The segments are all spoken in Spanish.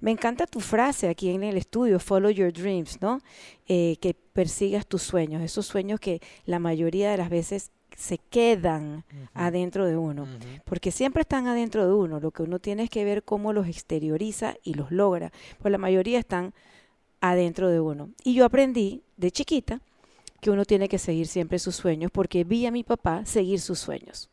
Me encanta tu frase aquí en el estudio, follow your dreams, ¿no? Eh, que persigas tus sueños, esos sueños que la mayoría de las veces se quedan adentro de uno, porque siempre están adentro de uno, lo que uno tiene es que ver cómo los exterioriza y los logra, pues la mayoría están adentro de uno. Y yo aprendí de chiquita que uno tiene que seguir siempre sus sueños, porque vi a mi papá seguir sus sueños.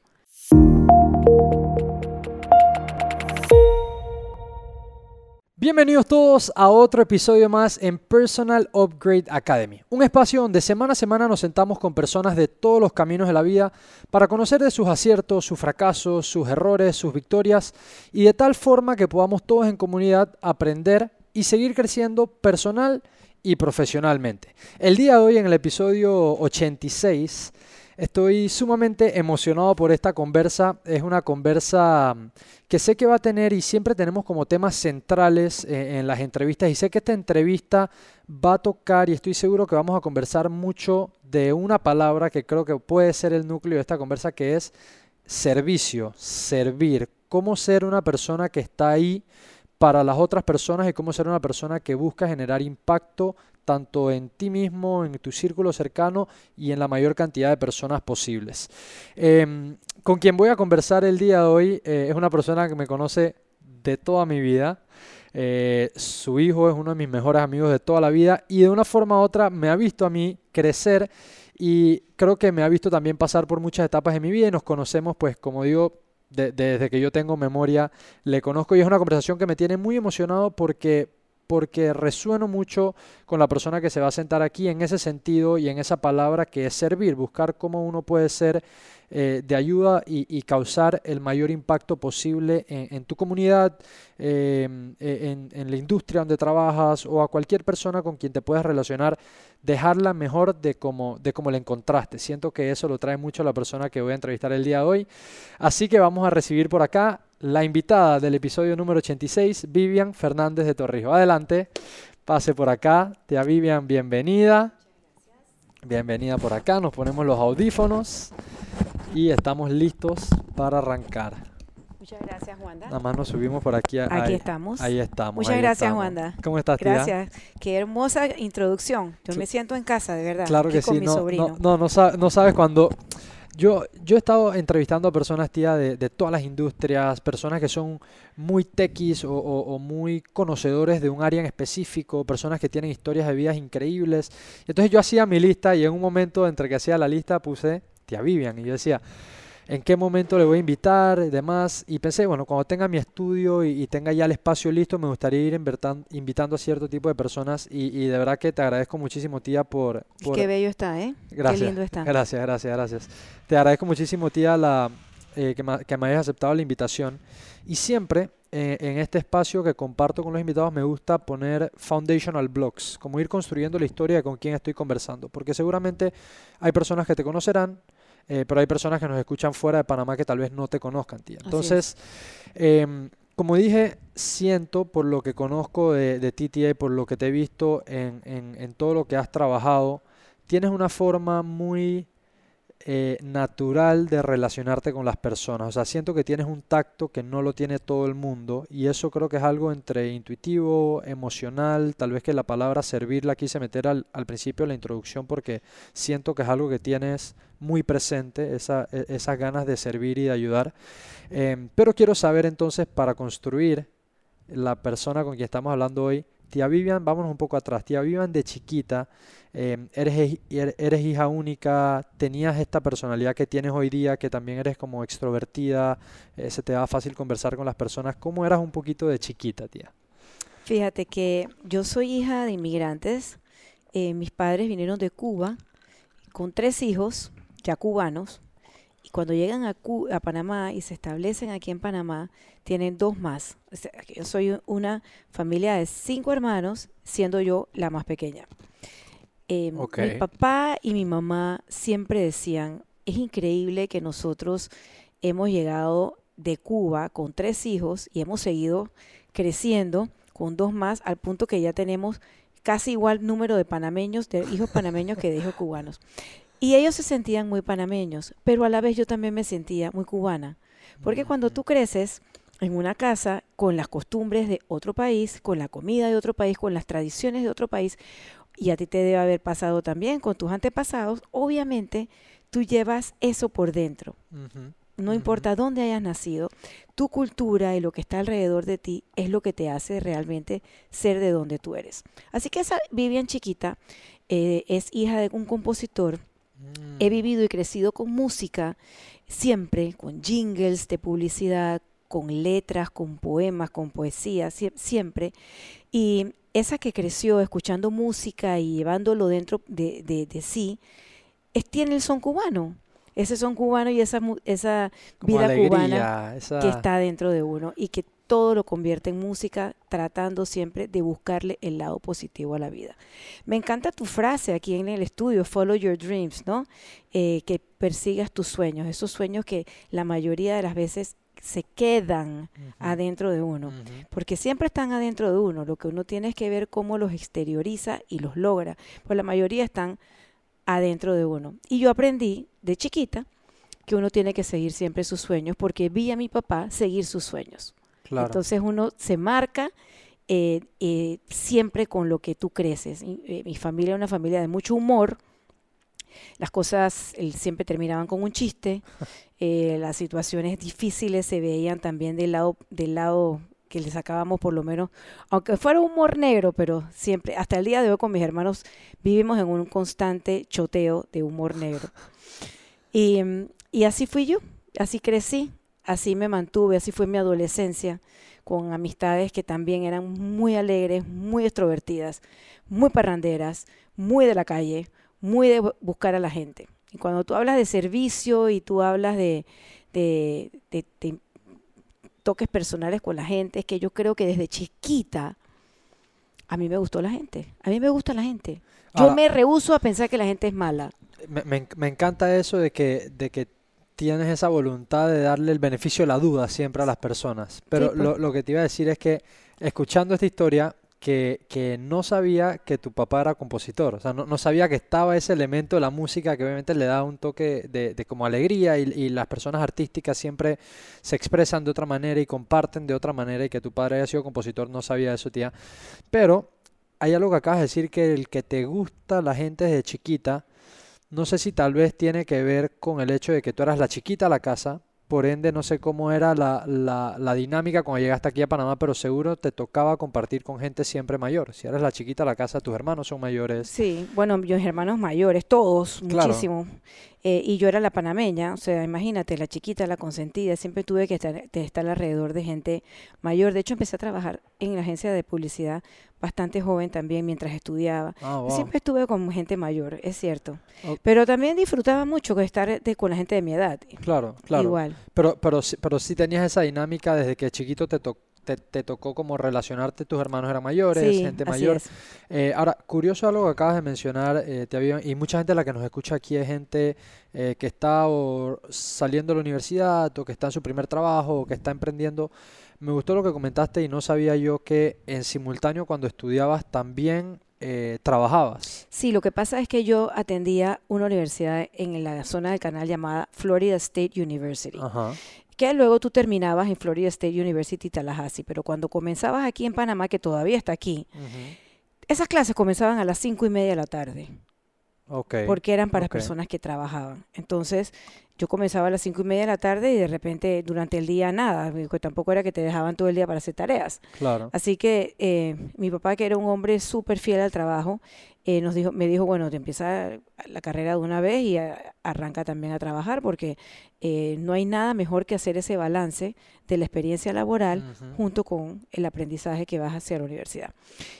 Bienvenidos todos a otro episodio más en Personal Upgrade Academy, un espacio donde semana a semana nos sentamos con personas de todos los caminos de la vida para conocer de sus aciertos, sus fracasos, sus errores, sus victorias y de tal forma que podamos todos en comunidad aprender y seguir creciendo personal y profesionalmente. El día de hoy en el episodio 86 Estoy sumamente emocionado por esta conversa. Es una conversa mm, que sé que va a tener y siempre tenemos como temas centrales eh, en las entrevistas y sé que esta entrevista va a tocar y estoy seguro que vamos a conversar mucho de una palabra que creo que puede ser el núcleo de esta conversa que es servicio, servir, cómo ser una persona que está ahí para las otras personas y cómo ser una persona que busca generar impacto tanto en ti mismo, en tu círculo cercano y en la mayor cantidad de personas posibles. Em, con quien voy a conversar el día de hoy eh, es una persona que me conoce de toda mi vida. Eh, su hijo es uno de mis mejores amigos de toda la vida y de una forma u otra me ha visto a mí crecer y creo que me ha visto también pasar por muchas etapas de mi vida y nos conocemos, pues como digo, desde que yo tengo memoria, le conozco y es una conversación que me tiene muy emocionado porque porque resueno mucho con la persona que se va a sentar aquí en ese sentido y en esa palabra que es servir, buscar cómo uno puede ser eh, de ayuda y, causar el mayor impacto posible en, tu comunidad, em, e, en, la industria donde trabajas o a cualquier persona con quien te puedas relacionar, dejarla mejor de como, de como la encontraste. Siento que eso lo trae mucho a la persona que voy a entrevistar el día de hoy. Así que vamos a recibir por acá la invitada del episodio número 86, Vivian Fernández de Torrijos. Adelante, pase por acá. Tía Vivian, bienvenida. Bienvenida por acá, nos ponemos los audífonos y estamos listos para arrancar. Muchas gracias, Wanda. Nada más nos subimos por aquí. Aquí estamos. Ahí estamos. Muchas gracias, Wanda. ¿Cómo estás, tía? Gracias. Qué hermosa introducción. Yo me siento en casa, de verdad. Claro que con sí. Mi no, sobrino. no, no, no, sabes cuando yo, yo he estado entrevistando a personas, tía, de, de todas las industrias, personas que son muy techis o, muy conocedores de un área en específico, personas que tienen historias de vidas increíbles. Entonces yo hacía mi lista y en un momento entre que hacía la lista puse tía Vivian y yo decía, en qué momento le voy a invitar y demás. Y pensé, bueno, cuando tenga mi estudio y, tenga ya el espacio listo, me gustaría ir invitando a cierto tipo de personas. Y, de verdad que te agradezco muchísimo, tía, por... Qué bello está, ¿eh? Gracias. Qué lindo está. Gracias, gracias, gracias. Te agradezco muchísimo, tía, la, eh, que, me, que, hayas aceptado la invitación. Y siempre eh, en este espacio que comparto con los invitados me gusta poner foundational blocks, como ir construyendo la historia de con quién estoy conversando. Porque seguramente hay personas que te conocerán, eh, pero hay personas que nos escuchan fuera de Panamá que tal vez no te conozcan, tía. Entonces, em, como dije, siento por lo que conozco de, de TTA, por lo que te he visto en, en, en todo lo que has trabajado, tienes una forma muy eh, natural de relacionarte con las personas. O sea, siento que tienes un tacto que no lo tiene todo el mundo y eso creo que es algo entre intuitivo, emocional, tal vez que la palabra servir la quise meter al, principio de la introducción porque siento que es algo que tienes muy presente, esa, e, esas ganas de servir y de ayudar. Em, pero quiero saber entonces para construir la persona con quien estamos hablando hoy, Tía Vivian, vámonos un poco atrás. Tía Vivian, de chiquita, em, eres, eres hija única, tenías esta personalidad que tienes hoy día, que también eres como extrovertida, eh, se te da fácil conversar con las personas. ¿Cómo eras un poquito de chiquita, tía? Fíjate que yo soy hija de inmigrantes. Eh, mis padres vinieron de Cuba con tres hijos, ya cubanos. Y cuando llegan a, a Panamá y se establecen aquí en Panamá, tienen dos más. Yo soy una familia de cinco hermanos, siendo yo la más pequeña. Eh, Mi papá y mi mamá siempre decían, es increíble que nosotros hemos llegado de Cuba con tres hijos y hemos seguido creciendo con dos más al punto que ya tenemos casi igual número de panameños, de hijos panameños que de hijos cubanos. Y ellos se sentían muy panameños, pero a la vez yo también me sentía muy cubana. Porque cuando tú creces en una casa con las costumbres de otro país, con la comida de otro país, con las tradiciones de otro país, y a ti te debe haber pasado también con tus antepasados, obviamente tú llevas eso por dentro. No importa dónde hayas nacido, tu cultura y lo que está alrededor de ti es lo que te hace realmente ser de donde tú eres. Así que esa Vivian chiquita eh, es hija de un compositor. He Mm, vivido y crecido con música, siempre con jingles de publicidad, con letras, con poemas, con poesía, sie- siempre. Y esa que creció escuchando música y llevándolo dentro de, de- de sí, es, tiene el son cubano. Ese son cubano y esa, esa vida cubana esa... que está dentro de uno y que todo lo convierte en música, tratando siempre de buscarle el lado positivo a la vida. Me encanta tu frase aquí en el estudio, follow your dreams, ¿no? Eh, que persigas tus sueños, esos sueños que la mayoría de las veces se quedan adentro de uno, porque siempre están adentro de uno, lo que uno tiene es que ver cómo los exterioriza y los logra, pues la mayoría están adentro de uno. Y yo aprendí de chiquita que uno tiene que seguir siempre sus sueños, porque vi a mi papá seguir sus sueños. Claro. Entonces uno se marca eh, eh, siempre con lo que tú creces. Eh, mi familia era una familia de mucho humor. Las cosas siempre terminaban con un chiste. eh, las situaciones difíciles se veían también del lado, del lado que le sacábamos por lo menos, aunque fuera humor negro, pero siempre, hasta el día de hoy con mis hermanos vivimos en un constante choteo de humor negro. Y, y así fui yo, así crecí, así me mantuve, así fue mi adolescencia, con amistades que también eran muy alegres, muy extrovertidas, muy parranderas, muy de la calle, muy de bu- buscar a la gente. Y cuando tú hablas de servicio y tú hablas de, de, de- de toques personales con la gente, es que yo creo que desde chiquita a mí me gustó la gente, a mí me gusta la gente. Yo Ahora- me rehuso a pensar que la gente es mala. Me, me encanta eso de que, de que tienes esa voluntad de darle el beneficio de la duda siempre a las personas. Pero pues. lo, lo que te iba a decir es que, escuchando esta historia, que, que no sabía que tu papá era compositor. O sea, no, no sabía que estaba ese elemento de la música que obviamente le da un toque de, de como alegría y, y las personas artísticas siempre se expresan de otra manera y comparten de otra manera y que tu padre haya sido compositor, no sabía eso, tía. Pero hay algo que acabas de decir que el que te gusta la gente desde chiquita, no sé si tal vez tiene que ver con el hecho de que tú eras la chiquita a la casa, por ende no sé cómo era la, la, la dinámica cuando llegaste aquí a Panamá, pero seguro te tocaba compartir con gente siempre mayor. Si eres la chiquita a la casa, tus hermanos son mayores. Sí, bueno, mis hermanos mayores, todos, Claro. muchísimo. Eh, y yo era la panameña, o sea, imagínate, la chiquita, la consentida, siempre tuve que estar, de estar alrededor de gente mayor. De hecho, empecé a trabajar en la agencia de publicidad bastante joven también mientras estudiaba. Ah, wow. Siempre estuve con gente mayor, es cierto. Ok. Pero también disfrutaba mucho de estar de- con la gente de mi edad. Claro, claro. Igual. Pero, pero, sí- pero sí tenías esa dinámica desde que chiquito te, to- te, te tocó como relacionarte, tus hermanos eran mayores, Sí, gente mayor. Eh, ahora, curioso algo que acabas de mencionar, eh, te había- y mucha gente la que nos escucha aquí es gente eh, que está o saliendo de la universidad o que está en su primer trabajo o que está emprendiendo. Me gustó lo que comentaste y no sabía yo que en simultáneo cuando estudiabas también eh, trabajabas. Sí, lo que pasa es que yo atendía una universidad en la zona del canal llamada Florida State University. Ajá. que luego tú terminabas en Florida State University Tallahassee, pero cuando comenzabas aquí en Panamá, que todavía está aquí, esas clases comenzaban a las cinco y media de la tarde, Ok. porque eran para personas que trabajaban. Entonces, yo comenzaba a las cinco y media de la tarde y de repente durante el día nada, porque tampoco era que te dejaban todo el día para hacer tareas. Claro. Así que eh, mi papá, que era un hombre súper fiel al trabajo, eh, nos dijo, me dijo, bueno, te empieza la carrera de una vez y a- arranca también a trabajar, porque eh, no hay nada mejor que hacer ese balance de la experiencia laboral junto con el aprendizaje que vas hacia la universidad.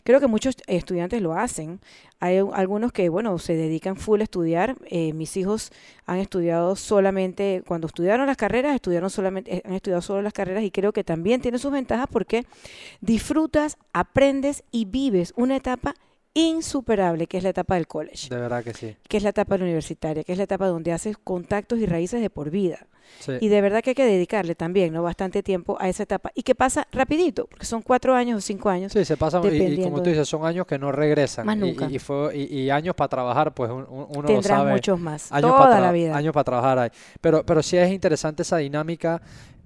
Creo que muchos estudiantes lo hacen. Hay algunos que, bueno, se dedican full a estudiar. Eh, mis hijos han estudiado solamente, cuando estudiaron las carreras, estudiaron solamente, han estudiado solo las carreras y creo que también tiene sus ventajas porque disfrutas, aprendes y vives una etapa insuperable, que es la etapa del college, De verdad que sí. que es la etapa universitaria, que es la etapa donde haces contactos y raíces de por vida. Sí. Y de verdad que hay que dedicarle también, ¿no? Bastante tiempo a esa etapa. Y que pasa rapidito, porque son cuatro años o cinco años. Sí, se pasan y- y, como tú dices, son años que no regresan. Más nunca. Y, y fue, y, años para trabajar, pues un- un- uno lo Tendrás sabe. muchos más. años toda la vida. años para trabajar ahí. Pero, pero sí es interesante esa dinámica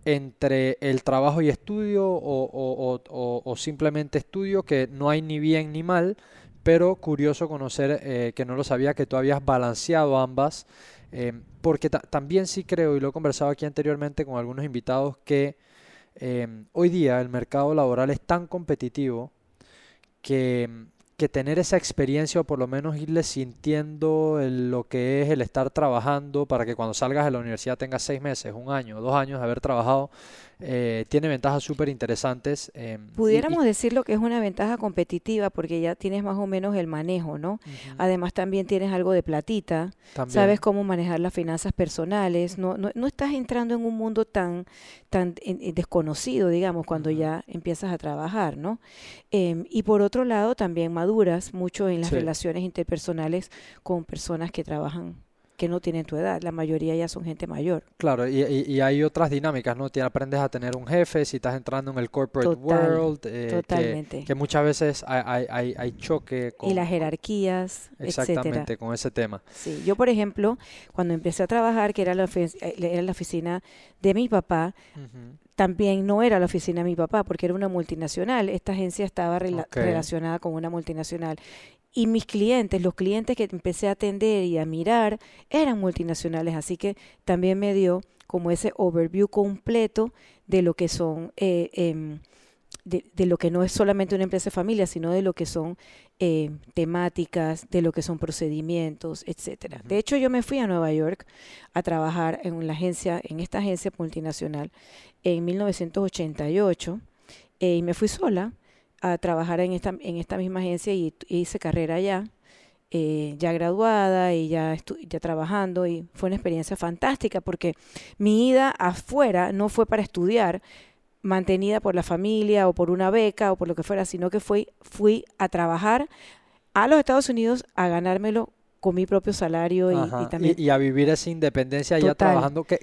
entre el trabajo y estudio o, o- o- o simplemente estudio, que no hay ni bien ni mal, pero curioso conocer eh, que no lo sabía, que tú habías balanceado ambas, eh, porque ta- también sí creo, y lo he conversado aquí anteriormente con algunos invitados, que eh, hoy día el mercado laboral es tan competitivo que, que tener esa experiencia o por lo menos irle sintiendo lo que es el estar trabajando para que cuando salgas de la universidad tengas seis meses, un año, dos años de haber trabajado, eh, tiene ventajas súper interesantes. eh, y- y- Pudiéramos decirlo que es una ventaja competitiva porque ya tienes más o menos el manejo, ¿no? Ujú, Además también tienes algo de platita, también. sabes cómo manejar las finanzas personales, no, no, no estás entrando en un mundo tan, tan eh, eh, desconocido, digamos, cuando Ujú. ya empiezas a trabajar, ¿no? Em, y por otro lado, también maduras mucho en las Sí. relaciones interpersonales con personas que trabajan, que no tienen tu edad, la mayoría ya son gente mayor. Claro, y, y- y hay otras dinámicas, ¿no? Te aprendes a tener un jefe, si estás entrando en el corporate Total, world, eh, totalmente. que muchas veces hay, hay, hay- hay choque Y las con, jerarquías, etcétera. exactamente, con ese tema. Sí, yo por ejemplo, cuando empecé a trabajar, que era la, eh, era la oficina de mi papá, también no era la oficina de mi papá, porque era una multinacional. Esta agencia estaba rela- relacionada con una multinacional. Y mis clientes, los clientes que empecé a atender y a mirar, eran multinacionales. Así que también me dio como ese overview completo de lo que son, eh, em, de, de lo que no es solamente una empresa de familia, sino de lo que son eh, temáticas, de lo que son procedimientos, etcétera. Ujú. De hecho, yo me fui a Nueva York a trabajar en la agencia, en esta agencia multinacional, en 1988 eh, y me fui sola a trabajar en esta, en esta misma agencia y hice carrera allá, eh, ya graduada y ya, ya trabajando y fue una experiencia fantástica porque mi ida afuera no fue para estudiar mantenida por la familia o por una beca o por lo que fuera, sino que fui, fui a trabajar a los Estados Unidos a ganármelo con mi propio salario y, y también y, y a vivir esa independencia ya Total. trabajando. ¿Qué,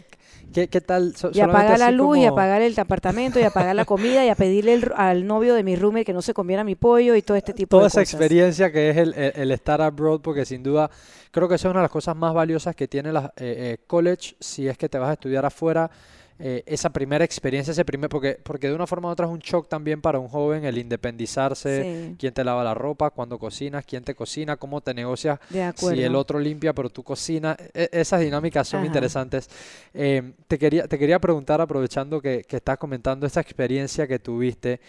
qué, qué tal? So- Y a solamente pagar la luz, y a como- pagar el apartamento, y a pagar la comida, y a pedirle el- al novio de mi roommate que no se comiera mi pollo y todo este tipo toda de esa cosas. experiencia que es el, el- el estar abroad, porque sin duda creo que eso es una de las cosas más valiosas que tiene la eh, eh, college, si es que te vas a estudiar afuera, eh, esa primera experiencia, ese primer, porque, porque de una forma u otra es un shock también para un joven el independizarse, Sí, quién te lava la ropa, cuándo cocinas, quién te cocina, cómo te negocias si el otro limpia pero tú cocinas, e- esas dinámicas son Ajá. interesantes. Eh, te quería, te quería preguntar, aprovechando que, que estás comentando esta experiencia que tuviste,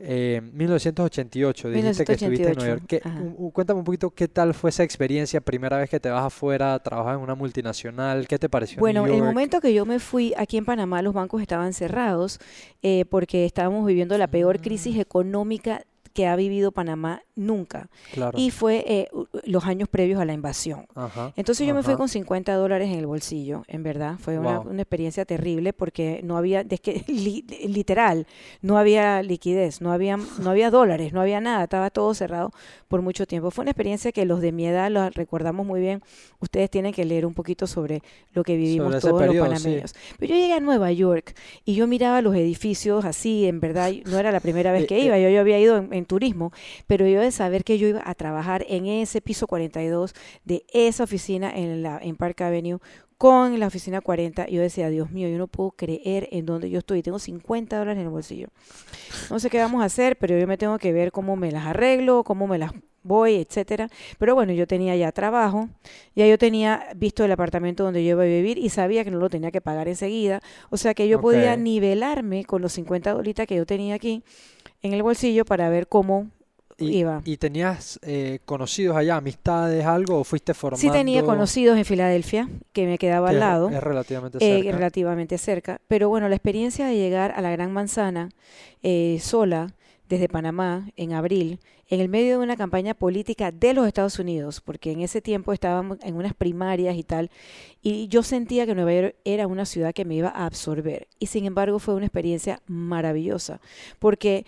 eh, 1988, dijiste que estuviste en Nueva York. 1988, ¿Qué- ajá. un- un- cuéntame un poquito qué tal fue esa experiencia, primera vez que te vas afuera, trabajar en una multinacional, ¿qué te pareció Bueno, New el momento que yo me fui aquí en Panamá, los bancos estaban cerrados eh, porque estábamos viviendo la peor crisis Mm. económica que ha vivido Panamá nunca. Claro. Y fue eh, los años previos a la invasión. Ajá, Entonces yo me fui con 50 dólares en el bolsillo, en verdad. Fue una, Wow. una experiencia terrible porque no había, es que li- literal, no había liquidez, no había, no había dólares, no había nada, estaba todo cerrado por mucho tiempo. Fue una experiencia que los de mi edad lo recordamos muy bien. Ustedes tienen que leer un poquito sobre lo que vivimos todos periodo, los sí. panameños. Pero yo llegué a Nueva York y yo miraba los edificios así, en verdad, no era la primera vez Eh, que eh. iba, yo, yo había ido en, en turismo, pero yo de saber que yo iba a trabajar en ese piso 42 de esa oficina en, la, en Park Avenue con la oficina 40, yo decía, Dios mío, yo no puedo creer en donde yo estoy, tengo 50 dólares en el bolsillo. No sé qué vamos a hacer, pero yo me tengo que ver cómo me las arreglo, cómo me las voy, etcétera. Pero bueno, yo tenía ya trabajo, ya yo tenía visto el apartamento donde yo iba a vivir y sabía que no lo tenía que pagar enseguida, o sea que yo podía nivelarme con los 50 dolitas que yo tenía aquí en el bolsillo para ver cómo ¿Y, iba. y tenías eh, conocidos allá, amistades, algo, o fuiste formando? Sí tenía conocidos en Filadelfia, que me quedaba que al lado. Es relativamente eh, cerca. relativamente cerca. Pero bueno, la experiencia de llegar a la Gran Manzana eh, sola desde Panamá en abril, en el medio de una campaña política de los Estados Unidos, porque en ese tiempo estábamos en unas primarias y tal, y yo sentía que Nueva York era una ciudad que me iba a absorber. Y sin embargo fue una experiencia maravillosa, porque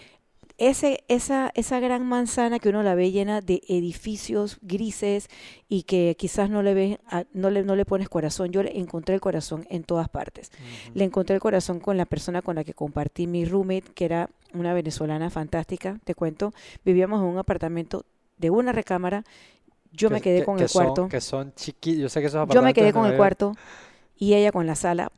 ese, esa, esa gran manzana que uno la ve llena de edificios grises y que quizás no le ves, a- no le, no le pones corazón. Yo le encontré el corazón en todas partes. Le encontré el corazón con la persona con la que compartí mi roommate, que era una venezolana fantástica, te cuento. Vivíamos en un apartamento de una recámara. Yo me Que- quedé que- con que el cuarto. que son chiquitos. Yo sé que esos Yo me quedé con el cuarto y ella con la sala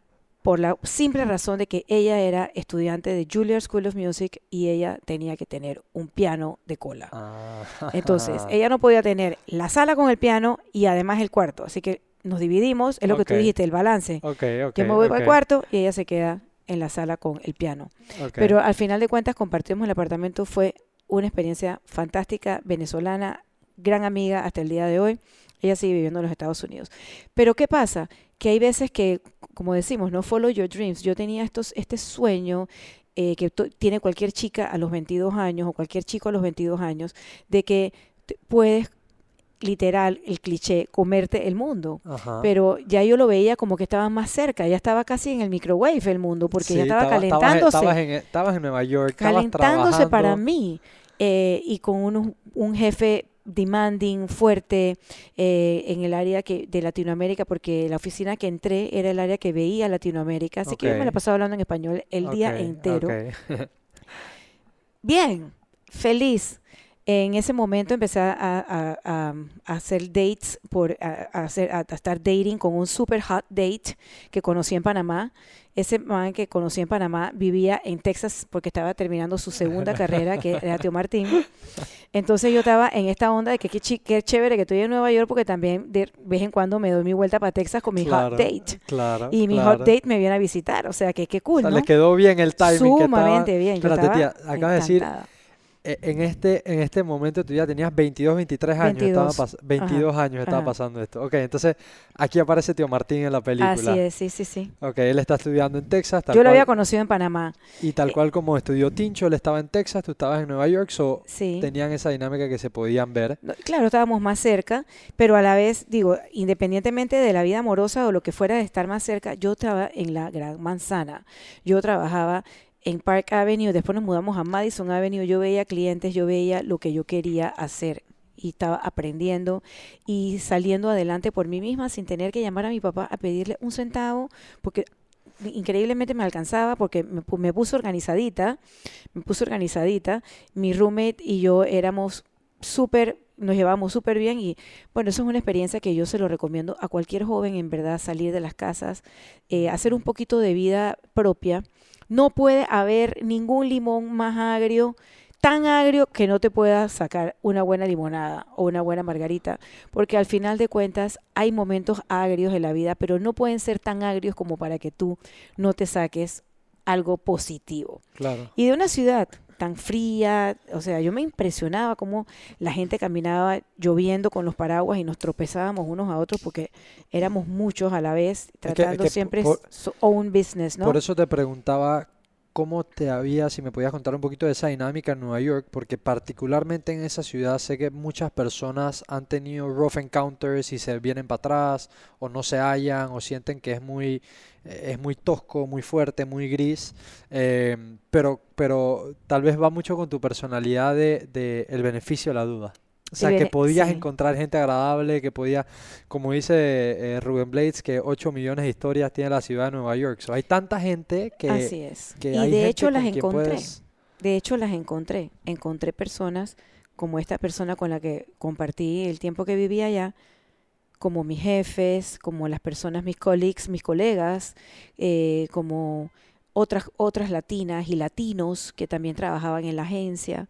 por la simple razón de que ella era estudiante de Juilliard School of Music y ella tenía que tener un piano de cola. Ah. Entonces, ella no podía tener la sala con el piano y además el cuarto. Así que nos dividimos, es lo que tú dijiste, el balance. Ok, ok. Yo me voy para el cuarto y ella se queda en la sala con el piano. Pero al final de cuentas compartimos el apartamento, fue una experiencia fantástica, venezolana, gran amiga hasta el día de hoy. Ella sigue viviendo en los Estados Unidos. Pero ¿qué pasa? Que hay veces que, como decimos, no follow your dreams. Yo tenía estos, este sueño eh, que tiene cualquier chica a los 22 años o cualquier chico a los 22 años, de que puedes, literal, el cliché, comerte el mundo. Ajá. Pero ya yo lo veía como que estaba más cerca, ya estaba casi en el microwave el mundo, porque ya estaba calentándose Estabas en, estabas en Nueva York, calentándose para mí eh, y con un, un jefe demanding fuerte eh, en el área que de Latinoamérica porque la oficina que entré era el área que veía Latinoamérica. Así que yo me la pasaba hablando en español el día entero. bien feliz en ese momento empecé a, a- a- a hacer dates por a, hacer estar dating con un super hot date que conocí en Panamá ese man que conocí en Panamá vivía en Texas porque estaba terminando su segunda carrera que era Teo Martín entonces yo estaba en esta onda de que qué, qué chévere que estoy en Nueva York porque también de vez en cuando me doy mi vuelta para Texas con mi Claro, hot date Claro. y mi claro. hot date me viene a visitar o sea que qué O cool sea, ¿no? le quedó bien el timing que estaba- sumamente bien yo Espérate, estaba tía, acabas de decir En este, en este momento tú ya tenías 22, 23 años, estaba 22, pas- 22 años estaba ajá. pasando esto. Ok, entonces aquí aparece Tío Martín en la película. Así es, sí, sí, sí. Ok, él está estudiando en Texas, tal Yo lo había conocido en Panamá, y tal eh, cual como estudió Tincho, él estaba en Texas, tú estabas en Nueva York, so sí. tenían esa dinámica que se podían ver. No, Claro, estábamos más cerca, pero a la vez, digo, independientemente de la vida amorosa o lo que fuera de estar más cerca, yo estaba en la Gran Manzana. Yo trabajaba en Park Avenue, después nos mudamos a Madison Avenue, yo veía clientes, yo veía lo que yo quería hacer y estaba aprendiendo y saliendo adelante por mí misma sin tener que llamar a mi papá a pedirle un centavo, porque increíblemente me alcanzaba porque me, pu- me puse organizadita, me puse organizadita, mi roommate y yo éramos súper, nos llevamos súper bien y bueno, eso es una experiencia que yo se lo recomiendo a cualquier joven, en verdad, salir de las casas, eh, hacer un poquito de vida propia. No puede haber ningún limón más agrio, tan agrio que no te pueda sacar una buena limonada o una buena margarita, porque al final de cuentas hay momentos agrios en la vida, pero no pueden ser tan agrios como para que tú no te saques algo positivo. Claro. Y de una ciudad tan fría, o sea, yo me impresionaba cómo la gente caminaba lloviendo con los paraguas y nos tropezábamos unos a otros porque éramos muchos a la vez, que- es tratando que siempre por- su own business, ¿no? Por eso te preguntaba cómo te había, si me podías contar un poquito de esa dinámica en Nueva York, porque particularmente en esa ciudad sé que muchas personas han tenido rough encounters y se vienen para atrás, o no se hallan, o sienten que es muy, eh, es muy tosco, muy fuerte, muy gris, eh, pero, pero tal vez va mucho con tu personalidad de, de el beneficio de la duda. O sea, que podías sí. encontrar gente agradable, que podía, como dice eh, Rubén Blades, que 8 millones de historias tiene la ciudad de Nueva York. So, hay tanta gente que, Así es. que y hay de gente hecho las encontré. puedes- De hecho las encontré. Encontré personas como esta persona con la que compartí el tiempo que vivía allá, como mis jefes, como las personas, mis colleagues, mis colegas, eh, como otras, otras latinas y latinos que también trabajaban en la agencia,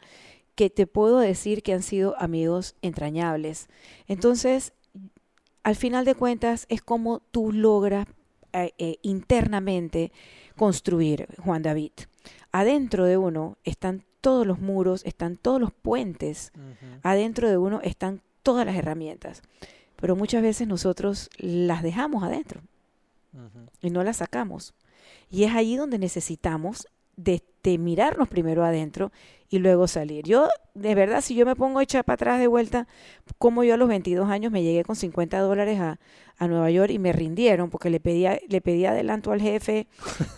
que te puedo decir que han sido amigos entrañables. Entonces, al final de cuentas, es como tú logras eh, eh, internamente construir, Juan David. Adentro de uno están todos los muros, están todos los puentes, adentro de uno están todas las herramientas, pero muchas veces nosotros las dejamos adentro y no las sacamos. Y es allí donde necesitamos de, mirarnos primero adentro y luego salir. Yo, de verdad, si yo me pongo a echar para atrás de vuelta, como yo a los 22 años me llegué con 50 dólares a, a Nueva York y me rindieron porque le pedía, le pedí adelanto al jefe,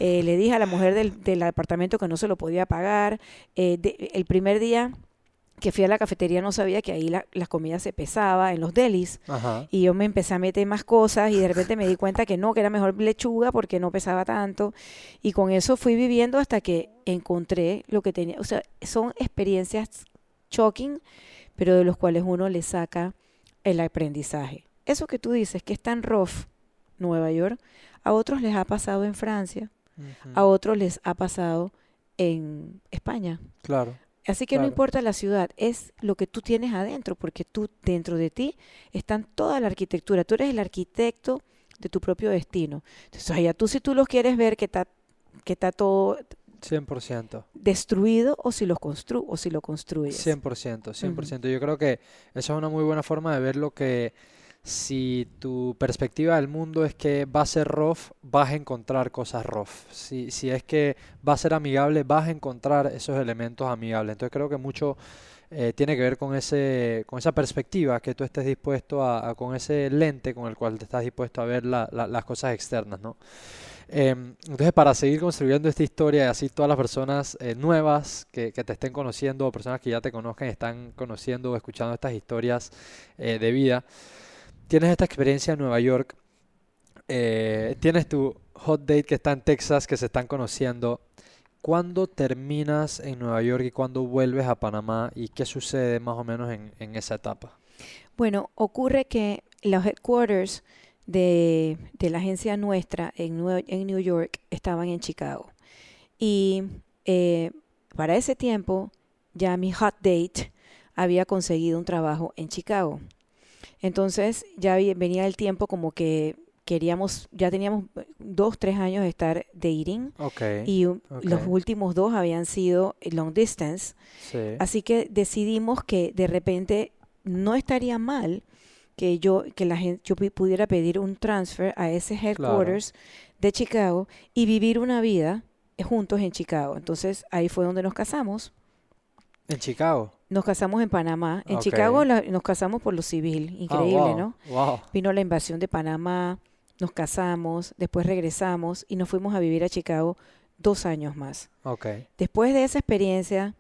eh, le dije a la mujer del, del apartamento que no se lo podía pagar. eh, de- el primer día que fui a la cafetería no sabía que ahí la, la comida se pesaba en los delis. Ajá. Y yo me empecé a meter más cosas y de repente me di cuenta que no, que era mejor lechuga porque no pesaba tanto. Y con eso fui viviendo hasta que encontré lo que tenía. O sea, son experiencias shocking, pero de los cuales uno le saca el aprendizaje. Eso que tú dices, que es tan rough, Nueva York, a otros les ha pasado en Francia, a otros les ha pasado en España. Claro. Así que no importa la ciudad, es lo que tú tienes adentro, porque tú dentro de ti están toda la arquitectura. Tú eres el arquitecto de tu propio destino. Entonces, allá tú si tú los quieres ver que está que está todo 100%. destruido o si lo constru o si lo construyes. 100%, 100%. Yo creo que esa es una muy buena forma de ver lo que si tu perspectiva del mundo es que va a ser rough, vas a encontrar cosas rough. Si, si es que va a ser amigable, vas a encontrar esos elementos amigables. Entonces creo que mucho eh, tiene que ver con ese, con esa perspectiva que tú estés dispuesto a, a- con ese lente con el cual te estás dispuesto a ver la- la- las cosas externas, ¿no? Em, entonces, para seguir construyendo esta historia y así todas las personas eh, nuevas que, que te estén conociendo o personas que ya te conozcan están conociendo o escuchando estas historias eh, de vida, tienes esta experiencia en Nueva York, eh, tienes tu hot date que está en Texas, que se están conociendo. ¿Cuándo terminas en Nueva York y cuándo vuelves a Panamá y qué sucede más o menos en, esa etapa? Bueno, ocurre que los headquarters de, de la agencia nuestra en, en New York estaban en Chicago. Y eh, para ese tiempo ya mi hot date había conseguido un trabajo en Chicago. Entonces ya venía el tiempo como que queríamos, ya teníamos dos, tres años de estar dating Ok, y los últimos dos habían sido long distance. sí, Así que decidimos que de repente no estaría mal que yo que la gente yo pudiera pedir un transfer a ese headquarters de Chicago y vivir una vida juntos en Chicago. Entonces ahí fue donde nos casamos. en Chicago. Nos casamos en Panamá. En. Chicago la- nos casamos por lo civil. Increíble, wow, ¿no? Wow. Vino la invasión de Panamá, nos casamos, después regresamos y nos fuimos a vivir a Chicago dos años más. Ok. Después de esa experiencia,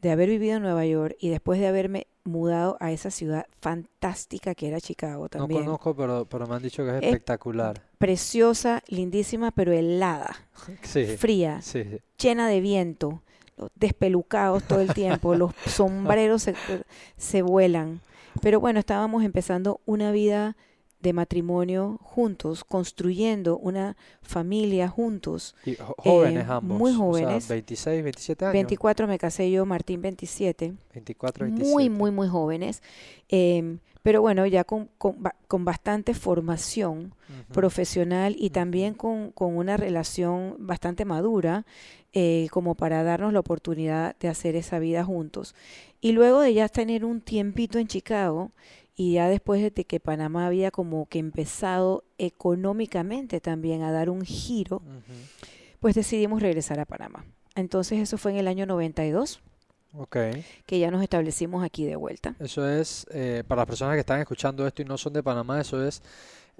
de haber vivido en Nueva York y después de haberme mudado a esa ciudad fantástica que era Chicago No también, conozco, pero, pero me han dicho que es Eh, espectacular. preciosa, lindísima, pero helada, Sí, fría, sí, llena de viento, despelucados todo el tiempo, los sombreros se, se vuelan. Pero bueno, estábamos empezando una vida de matrimonio juntos, construyendo una familia juntos. Y jo- jóvenes Eh, ambos. muy o sea, jóvenes. 26, 27 años. 24 me casé yo, Martín 27. 24, 27. muy, muy, muy jóvenes. Em, pero bueno, ya con, con, con bastante formación Ujú. profesional y Ujú. también con, con una relación bastante madura, eh, como para darnos la oportunidad de hacer esa vida juntos. Y luego de ya tener un tiempito en Chicago, y ya después de que Panamá había como que empezado económicamente también a dar un giro, pues decidimos regresar a Panamá. Entonces eso fue en el año 92, Ok. que ya nos establecimos aquí de vuelta. Eso es, eh, para las personas que están escuchando esto y no son de Panamá, eso es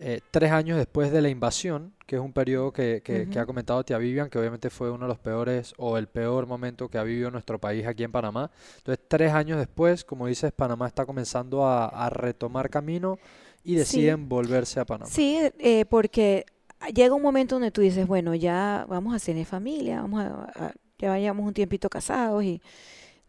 eh, tres años después de la invasión, que es un periodo que, que- que ha comentado Tia Vivian, que obviamente fue uno de los peores o el peor momento que ha vivido nuestro país aquí en Panamá. Entonces, tres años después, como dices, Panamá está comenzando a, a retomar camino y Sí. deciden volverse a Panamá. Sí, eh, porque llega un momento donde tú dices, bueno, ya vamos a tener familia, vamos a, a- ya vayamos un tiempito casados y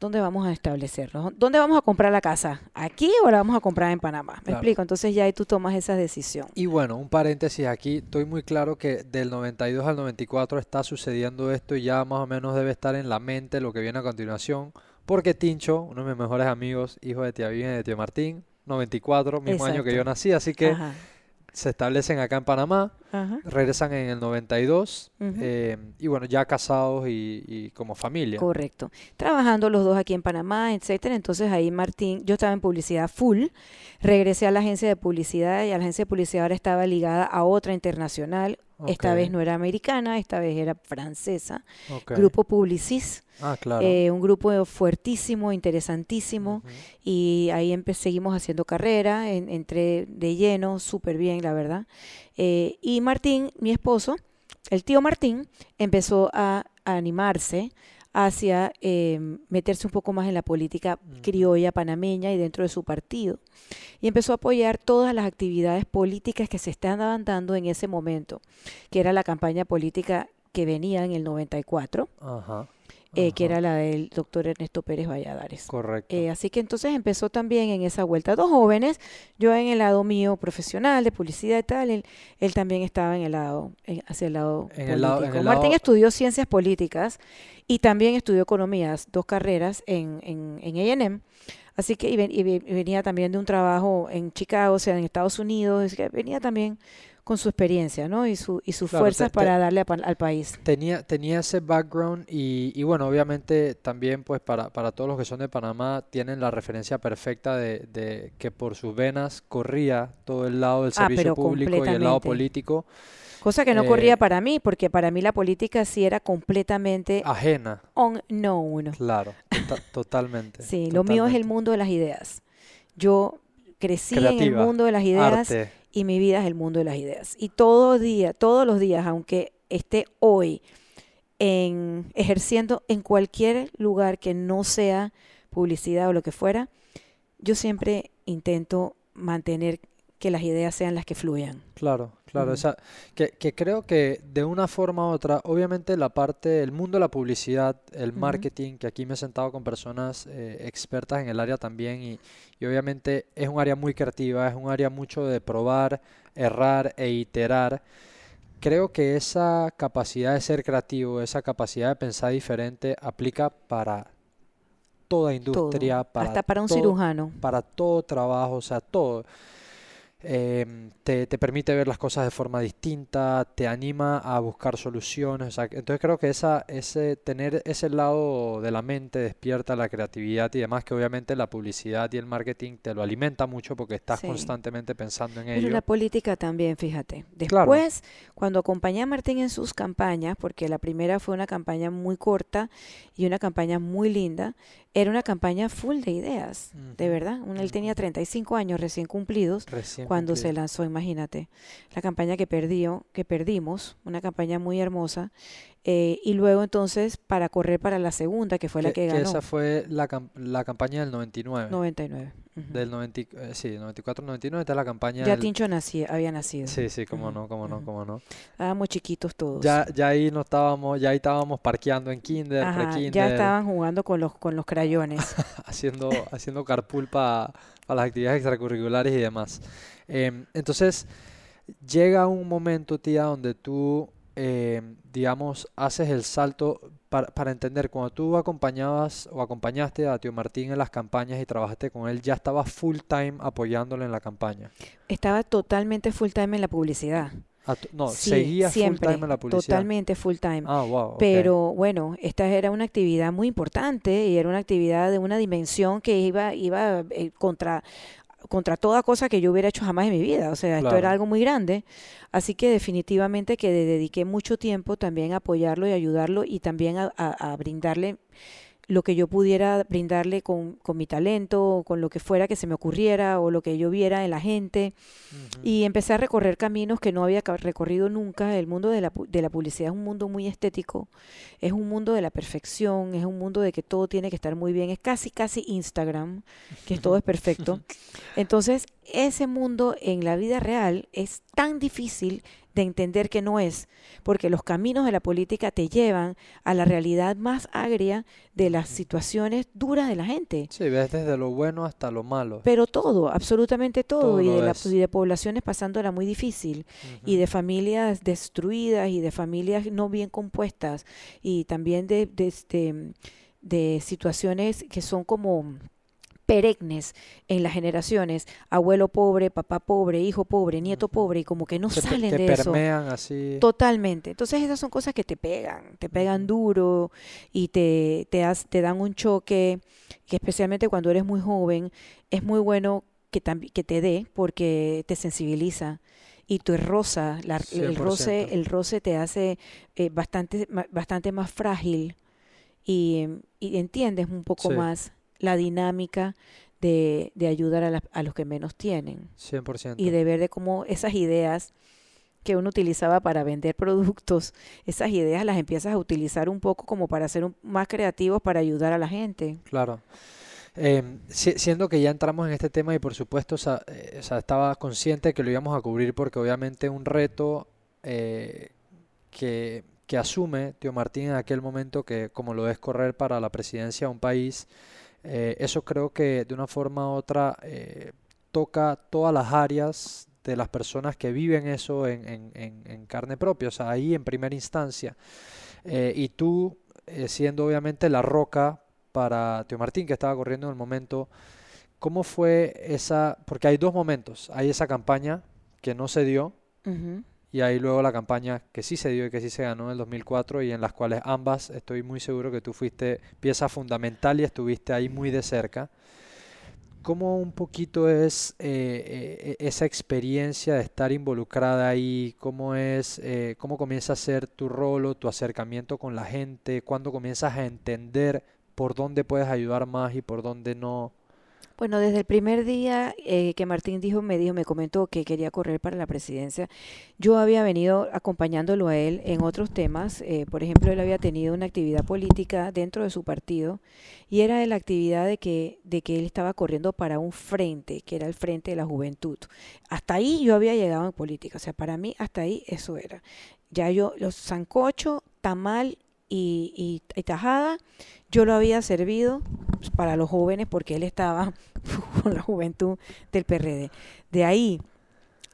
¿dónde vamos a establecernos? ¿Dónde vamos a comprar la casa? ¿Aquí o la vamos a comprar en Panamá? ¿Me Claro. explico? Entonces ya ahí tú tomas esa decisión. Y bueno, un paréntesis aquí, estoy muy claro que del 92 al 94 está sucediendo esto y ya más o menos debe estar en la mente lo que viene a continuación, porque Tincho, uno de mis mejores amigos, hijo de tía Vivian y de tío Martín, 94, mismo año que yo nací, así que Ajá, se establecen acá en Panamá, ajá. regresan en el 92 Ujú. eh, y bueno, ya casados y, y como familia. Correcto. Trabajando los dos aquí en Panamá, etcétera. Entonces ahí Martín, yo estaba en publicidad full, regresé a la agencia de publicidad y a la agencia de publicidad ahora estaba ligada a otra internacional. Esta vez no era americana, esta vez era francesa. Grupo Publicis, Ah, claro. eh, un grupo fuertísimo, interesantísimo. Y ahí seguimos haciendo carrera, en- entré de lleno, súper bien, la verdad. Eh, y Martín, mi esposo, el tío Martín, empezó a, a animarse hacia eh, meterse un poco más en la política criolla panameña y dentro de su partido. Y empezó a apoyar todas las actividades políticas que se estaban dando en ese momento, que era la campaña política que venía en el 94 Ajá. eh, que era la del doctor Ernesto Pérez Valladares. Correcto. Eh, así que entonces empezó también en esa vuelta. Dos jóvenes, yo en el lado mío profesional de publicidad y tal, él, él también estaba en el lado, en- hacia el lado En el lado- en político. el Martín lado- estudió ciencias políticas y también estudió economías, dos carreras en, en, en A&M. Así que y ven- y ve- y venía también de un trabajo en Chicago, o sea, en Estados Unidos, venía también con su experiencia, ¿no? Y, su, y sus Claro, fuerzas te- te- para darle a al país. Tenía, tenía ese background y, y bueno, obviamente también pues para, para todos los que son de Panamá tienen la referencia perfecta de, de que por sus venas corría todo el lado del Ah, servicio público y el lado político Cosa que no Eh, corría para mí, porque para mí la política sí era completamente ajena, unknown. claro, tota- totalmente. Sí, lo mío es el mundo de las ideas. Yo crecí en el mundo de las ideas Arte, y mi vida es el mundo de las ideas. Y todo día, todos los días, aunque esté hoy en ejerciendo en cualquier lugar que no sea publicidad o lo que fuera, yo siempre intento mantener que las ideas sean las que fluyan. claro, claro, esa, que, que creo que de una forma u otra, obviamente la parte, el mundo de la publicidad, el marketing, que aquí me he sentado con personas eh, expertas en el área también y, y obviamente es un área muy creativa, es un área mucho de probar, errar e iterar. Creo que esa capacidad de ser creativo, esa capacidad de pensar diferente aplica para toda Todo, industria, para hasta para un todo, cirujano. para todo trabajo, o sea, todo. Em, te, te permite ver las cosas de forma distinta, te anima a buscar soluciones. o sea, que- entonces creo que esa, ese, tener ese lado de la mente despierta la creatividad y demás, que obviamente la publicidad y el marketing te lo alimenta mucho porque estás Sí. constantemente pensando en Pero ello. la política también, fíjate. Claro. Después, cuando acompañé a Martín en sus campañas, porque la primera fue una campaña muy corta y una campaña muy linda, era una campaña full de ideas, de verdad. Él tenía ujú. 35 años recién cumplidos Recién cuando se lanzó, imagínate. La campaña que perdió, que perdimos, una campaña muy hermosa. Eh, y luego entonces para correr para la segunda, que fue la Que, que ganó, esa fue la, la campaña del 99. 99. ujú. Del 90, y- eh, sí, 94-99, esta es la campaña Ya del... Tincho nací- había nacido. Sí, sí, cómo no, cómo no, cómo no. Estábamos chiquitos todos. Ya, ya ahí no estábamos, ya ahí estábamos parqueando en kinder, Ajá, ya estaban jugando con los, con los crayones. haciendo, haciendo carpool para las actividades extracurriculares y demás. Em, entonces, llega un momento, tía, donde tú, em, digamos, haces el salto para, para entender, cuando tú acompañabas o acompañaste a tío Martín en las campañas y trabajaste con él, ya estabas full time apoyándole en la campaña. Estaba totalmente full time en la publicidad. No, Sí, seguías full time en la publicidad. totalmente full time. Ah, wow. Pero bueno, esta era una actividad muy importante y era una actividad de una dimensión que iba, iba eh, contra, contra toda cosa que yo hubiera hecho jamás en mi vida. O sea, esto era algo muy grande. Así que definitivamente que de- dediqué mucho tiempo también a apoyarlo y ayudarlo y también a, a- a brindarle lo que yo pudiera brindarle con, con mi talento, o con lo que fuera que se me ocurriera o lo que yo viera en la gente. Y empecé a recorrer caminos que no había recorrido nunca. El mundo de la, de la publicidad es un mundo muy estético, es un mundo de la perfección, es un mundo de que todo tiene que estar muy bien, es casi, casi Instagram, que todo es perfecto. Entonces, ese mundo en la vida real es tan difícil de entender que no es, porque los caminos de la política te llevan a la realidad más agria de las situaciones duras de la gente. Sí, ves desde lo bueno hasta lo malo. Pero todo, absolutamente todo, Todo y, de la- y de poblaciones pasándola muy difícil, y de familias destruidas, y de familias no bien compuestas, y también de, de, este, de situaciones que son como perennes en las generaciones, abuelo pobre, papá pobre, hijo pobre, nieto pobre, y como que no salen que de eso. así. Totalmente. Entonces esas son cosas que te pegan, te pegan duro y te, te, has- te dan un choque, que especialmente cuando eres muy joven, es muy bueno que, que te dé porque te sensibiliza y tu rosa, la- el 100%. roce, el roce te hace eh, bastante, bastante más frágil y, y entiendes un poco Sí. más la dinámica de, de ayudar a, la- a los que menos tienen 100%. y de ver de cómo esas ideas que uno utilizaba para vender productos, esas ideas las empiezas a utilizar un poco como para ser un- más creativos para ayudar a la gente. Claro. Em, si- siendo que ya entramos en este tema y por supuesto, o eh, o sea, estaba consciente que lo íbamos a cubrir porque obviamente un reto eh, que, que asume Tío Martín en aquel momento, que como lo es correr para la presidencia de un país, eh, eso creo que de una forma u otra eh, toca todas las áreas de las personas que viven eso en, carne propia, o sea, ahí en primera instancia. Eh, y tú, siendo obviamente la roca para Tío Martín, que estaba corriendo en el momento, ¿cómo fue esa? Porque hay dos momentos, hay esa campaña que no se dio. Y ahí luego la campaña que sí se dio y que sí se ganó en el 2004 y en las cuales ambas estoy muy seguro que tú fuiste pieza fundamental y estuviste ahí muy de cerca. ¿Cómo un poquito es eh, eh, e- esa experiencia de estar involucrada ahí? ¿Cómo es, eh, cómo comienza a ser tu rol o tu acercamiento con la gente? ¿Cuándo comienzas a entender por dónde puedes ayudar más y por dónde no? Bueno, desde el primer día eh, que Martín dijo, me dijo, me comentó que quería correr para la presidencia, yo había venido acompañándolo a él en otros temas. eh, por ejemplo, él había tenido una actividad política dentro de su partido y era de la actividad de que, de que él estaba corriendo para un frente, que era el Frente de la Juventud. Hasta ahí yo había llegado en política, o sea, para mí hasta ahí eso era. Ya yo, los sancocho, tamal y, y, tajada, yo lo había servido pues, para los jóvenes porque él estaba con la juventud del PRD. De ahí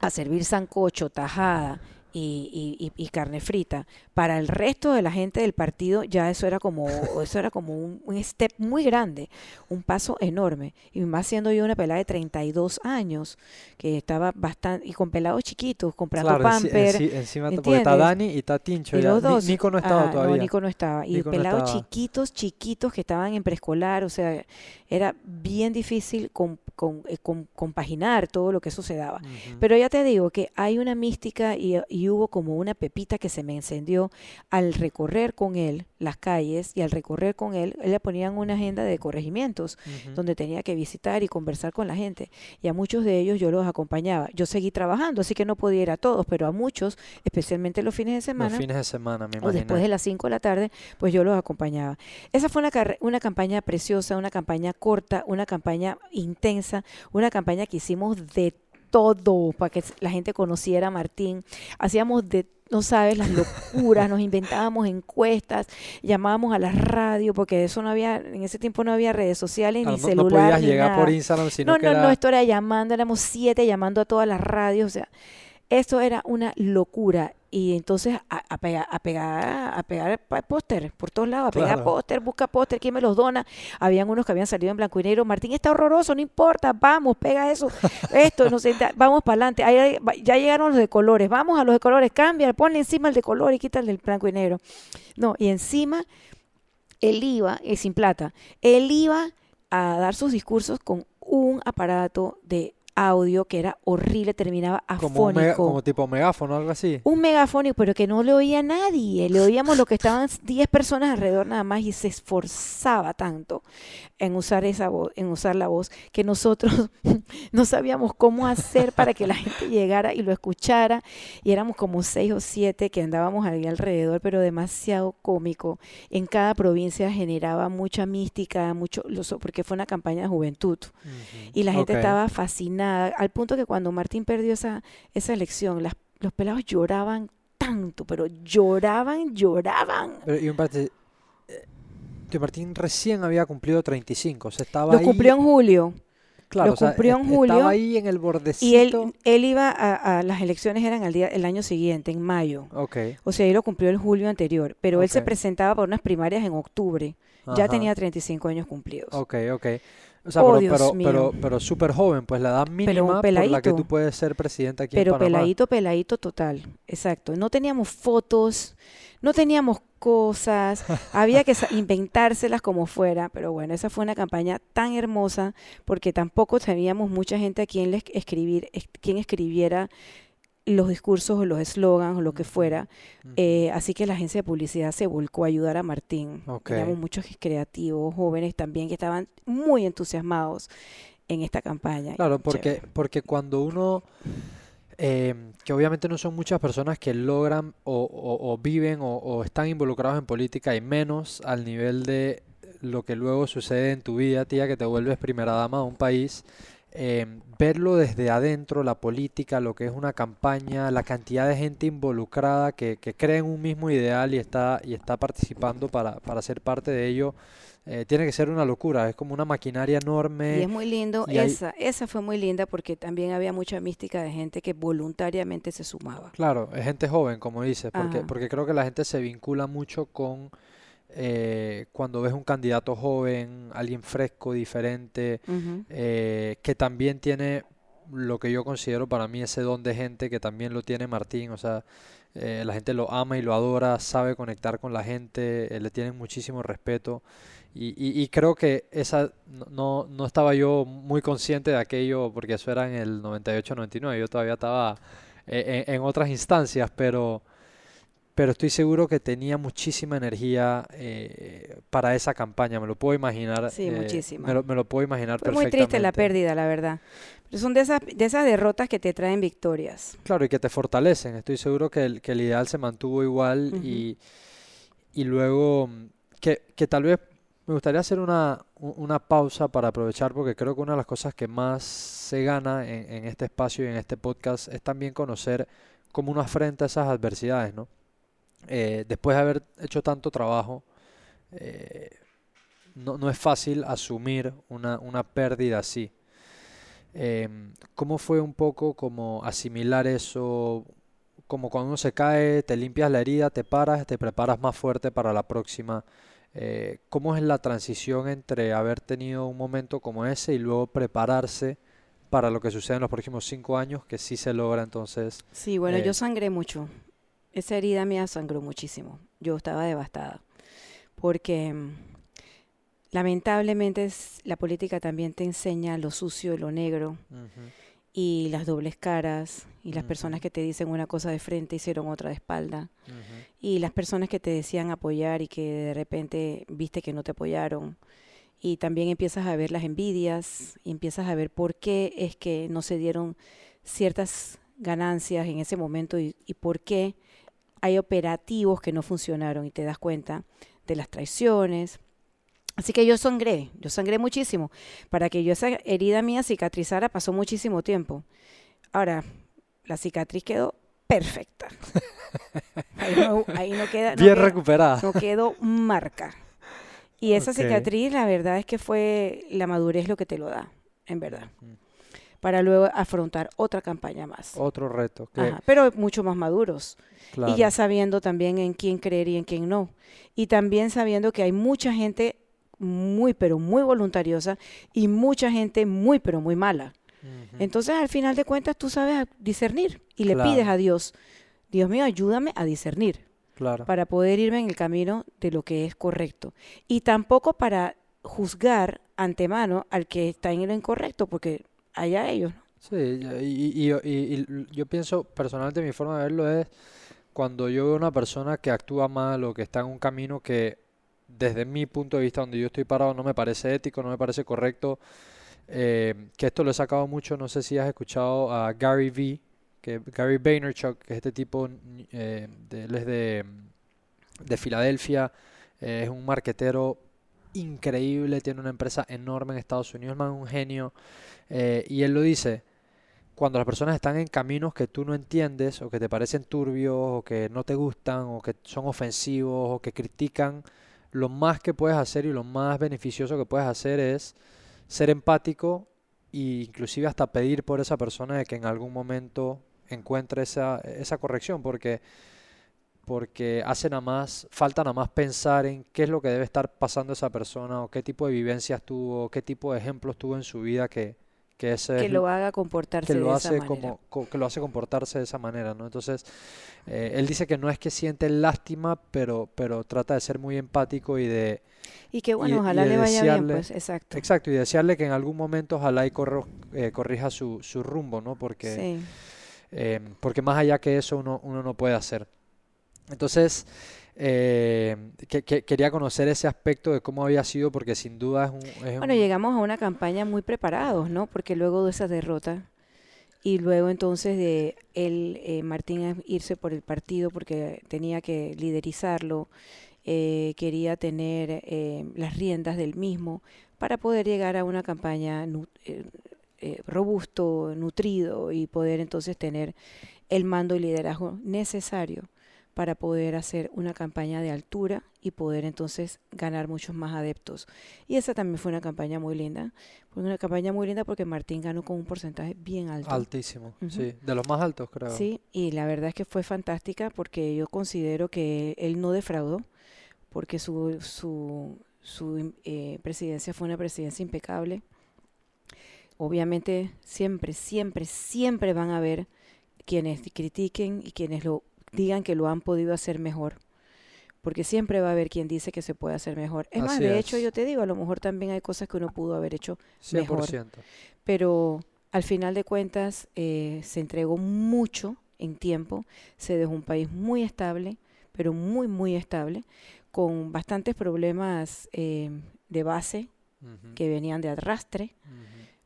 a servir sancocho, tajada y, y- carne frita para el resto de la gente del partido ya eso era como eso era como un, un step muy grande un paso enorme y más siendo yo una pelada de 32 años que estaba bastante y con pelados chiquitos comprando Claro, pamper enci- encima, porque está. Dani y está Tincho. y ya. los Ni- dos. Nico no estaba Ah, todavía. No, Nico no estaba. Y Nico no pelados estaba. chiquitos, chiquitos que estaban en preescolar. O sea, era bien difícil con, con- eh, con- compaginar todo lo que eso se daba. Ujú. Pero ya te digo que hay una mística y, y hubo como una pepita que se me encendió al recorrer con él las calles y al recorrer con él, él le ponían una agenda de corregimientos donde tenía que visitar y conversar con la gente. Y a muchos de ellos yo los acompañaba. Yo seguí trabajando, así que no podía ir a todos, pero a muchos, especialmente los fines de Los semana, fines de semana, me o después de las 5 de la tarde, pues yo los acompañaba. Esa fue una, una campaña preciosa, una campaña corta, una campaña intensa, una campaña que hicimos de todo para que la gente conociera a Martín. Hacíamos de, no sabes, las locuras, nos inventábamos encuestas, llamábamos a la radio, porque eso no había, en ese tiempo no había redes sociales Claro, ni no, no podías ni llegar por. Instagram, sino No, que no, era... no, esto era llamando, éramos siete llamando a todas las radios, o sea, esto era una locura. Y entonces a, a pega- a pegar, a pegar póster por todos lados, a pegar Claro. póster, busca póster, ¿quién me los dona? Habían unos que habían salido en blanco y negro, Martín está horroroso, no importa, vamos, pega eso, esto, no sé, vamos para adelante, Ahí ya llegaron los de colores, vamos a los de colores, cambia, ponle encima el de color y quita el del blanco y negro. No, y encima él iba, eh, sin plata, él iba a dar sus discursos con un aparato de audio que era horrible, terminaba como, un mega- afónico. como tipo megáfono, algo así. Un megafónico, pero que no le oía a nadie. Le oíamos lo que estaban 10 personas alrededor nada más y se esforzaba tanto en usar esa voz, en usar la voz, que nosotros no sabíamos cómo hacer para que la gente llegara y lo escuchara. Y éramos como seis o siete que andábamos ahí alrededor, pero demasiado cómico. En cada provincia generaba mucha mística, mucho, porque fue una campaña de juventud. Y la gente estaba fascinada, al punto que cuando Martín perdió esa, esa elección, las- los pelados lloraban tanto, pero lloraban, lloraban. Pero, y un parte, eh, Martín recién había cumplido 35, o sea, estaba Lo ahí... cumplió en julio claro, lo o sea, cumplió en est- julio, Estaba ahí en el y bordecito. él, él iba a, a- las elecciones eran al día, el año siguiente, en mayo. Ok. O sea, él lo cumplió el julio anterior, pero él se presentaba para unas primarias en octubre. Ya tenía 35 años cumplidos. Ok, ok. O sea, Oh, pero, Dios pero, mío. pero, pero súper joven, pues la edad mínima por la que tú puedes ser presidente aquí en Pero peladito, peladito total, exacto. No teníamos fotos, no teníamos cosas, había que inventárselas como fuera, pero bueno, esa fue una campaña tan hermosa porque tampoco teníamos mucha gente a quien le escribir, es- quien escribiera los discursos o los eslogans o lo que fuera. Eh, así que la agencia de publicidad se volcó a ayudar a Martín. Ok. Teníamos muchos creativos, jóvenes también que estaban muy entusiasmados en esta campaña. Claro, Chévere. porque, porque cuando uno, eh, que obviamente no son muchas personas que logran o, o- o viven o, o están involucrados en política y menos al nivel de lo que luego sucede en tu vida, tía, que te vuelves primera dama de un país, eh, verlo desde adentro, la política, lo que es una campaña, la cantidad de gente involucrada que, que cree en un mismo ideal y está, y está participando para, para ser parte de ello, eh, tiene que ser una locura, es como una maquinaria enorme. Y es muy lindo, y hay- esa, esa fue muy linda porque también había mucha mística de gente que voluntariamente se sumaba. Claro, es gente joven, como dices, porque, Ajá. porque creo que la gente se vincula mucho con eh, cuando ves un candidato joven, alguien fresco, diferente, Ujú. eh, que también tiene lo que yo considero para mí ese don de gente que también lo tiene Martín, o sea, eh, la gente lo ama y lo adora, sabe conectar con la gente, eh, le tienen muchísimo respeto y, y- y creo que esa no, no no estaba yo muy consciente de aquello porque eso era en el 98-99, yo todavía estaba eh, en, en otras instancias, pero pero estoy seguro que tenía muchísima energía eh, para esa campaña, me lo puedo imaginar, Sí, eh, muchísima. me lo, me lo puedo imaginar Fue muy triste la pérdida, la verdad. Pero son de esas, de esas derrotas que te traen victorias. Claro, y que te fortalecen. Estoy seguro que el, que el ideal se mantuvo igual y, y luego que, que tal vez me gustaría hacer una pausa para aprovechar porque creo que una de las cosas que más se gana en, en este espacio y en este podcast es también conocer cómo uno afrenta esas adversidades, ¿no? Eh, después de haber hecho tanto trabajo, eh, no, no es fácil asumir una, una pérdida así. Em, ¿cómo fue un poco como asimilar eso? Como cuando uno se cae, te limpias la herida, te paras, te preparas más fuerte para la próxima. Eh, ¿cómo es la transición entre haber tenido un momento como ese y luego prepararse para lo que sucede en los próximos cinco años, que sí se logra entonces? Sí, bueno, Eh, yo sangré mucho. Esa herida mía sangró muchísimo. Yo estaba devastada. Porque mm, lamentablemente la política también te enseña lo sucio y lo negro Ujú, y las dobles caras y las Ujú. personas que te dicen una cosa de frente hicieron otra de espalda ujú, y las personas que te decían apoyar y que de repente viste que no te apoyaron. Y también empiezas a ver las envidias y empiezas a ver por qué es que no se dieron ciertas ganancias en ese momento y, y por qué hay operativos que no funcionaron y te das cuenta de las traiciones. Así que yo sangré, yo sangré muchísimo. Para que yo esa herida mía cicatrizara pasó muchísimo tiempo. Ahora, la cicatriz quedó perfecta. Ahí no, ahí no queda, no Bien queda- recuperada. no quedó marca. Y esa cicatriz, la verdad es que fue la madurez lo que te lo da, en verdad. Para luego afrontar otra campaña más. Otro reto. que, Ajá, pero mucho más maduros. claro, Y ya sabiendo también en quién creer y en quién no. Y también sabiendo que hay mucha gente muy, pero muy voluntariosa y mucha gente muy, pero muy mala. Entonces, al final de cuentas, tú sabes discernir y le Claro. pides a Dios, Dios mío, ayúdame a discernir claro. para poder irme en el camino de lo que es correcto. Y tampoco para juzgar antemano al que está en lo incorrecto, porque allá ellos. ¿no? Sí, y- y- y- y yo pienso, personalmente mi forma de verlo es cuando yo veo una persona que actúa mal o que está en un camino que desde mi punto de vista donde yo estoy parado no me parece ético, no me parece correcto, eh, que esto lo he sacado mucho, no sé si has escuchado a Gary V, que Gary Vaynerchuk, que es este tipo, eh, de, él es de, de Filadelfia, eh, es un marquetero increíble, tiene una empresa enorme en Estados Unidos, el es un genio, eh, y él lo dice, cuando las personas están en caminos que tú no entiendes o que te parecen turbios o que no te gustan o que son ofensivos o que critican, lo más que puedes hacer y lo más beneficioso que puedes hacer es ser empático e inclusive hasta pedir por esa persona de que en algún momento encuentre esa, esa corrección porque porque hace nada más, falta nada más pensar en qué es lo que debe estar pasando esa persona o qué tipo de vivencias tuvo, qué tipo de ejemplos tuvo en su vida que, que ese Que es lo haga comportarse que lo de hace esa manera. como co- que lo hace comportarse de esa manera, ¿no? Entonces, eh, él dice que no es que siente lástima, pero pero trata de ser muy empático y de Y que bueno, y ojalá le vaya bien, pues, exacto. exacto y desearle que en algún momento ojalá y corro- eh, corrija su, su rumbo, ¿no? Porque Sí. eh, porque más allá que eso uno, uno no puede hacer. Entonces, eh, que- que- quería conocer ese aspecto de cómo había sido, porque sin duda es un... es Bueno, un- llegamos a una campaña muy preparados, ¿no? Porque luego de esa derrota y luego entonces de él, eh, Martín, irse por el partido porque tenía que liderizarlo, eh, quería tener eh, las riendas del mismo para poder llegar a una campaña nu- eh, eh, robusto, nutrido y poder entonces tener el mando y liderazgo necesario para poder hacer una campaña de altura y poder entonces ganar muchos más adeptos. Y esa también fue una campaña muy linda. Fue una campaña muy linda porque Martín ganó con un porcentaje bien alto. Altísimo, sí. De los más altos, creo. Sí, y la verdad es que fue fantástica porque yo considero que él no defraudó, porque su, su, su eh, presidencia fue una presidencia impecable. Obviamente siempre, siempre, siempre van a haber quienes critiquen y quienes lo digan que lo han podido hacer mejor. Porque siempre va a haber quien dice que se puede hacer mejor. Es más, de hecho, yo te digo, a lo mejor también hay cosas que uno pudo haber hecho mejor. Pero al final de cuentas, eh, se entregó mucho en tiempo, se dejó un país muy estable, pero muy, muy estable, con bastantes problemas eh, de base que venían de arrastre.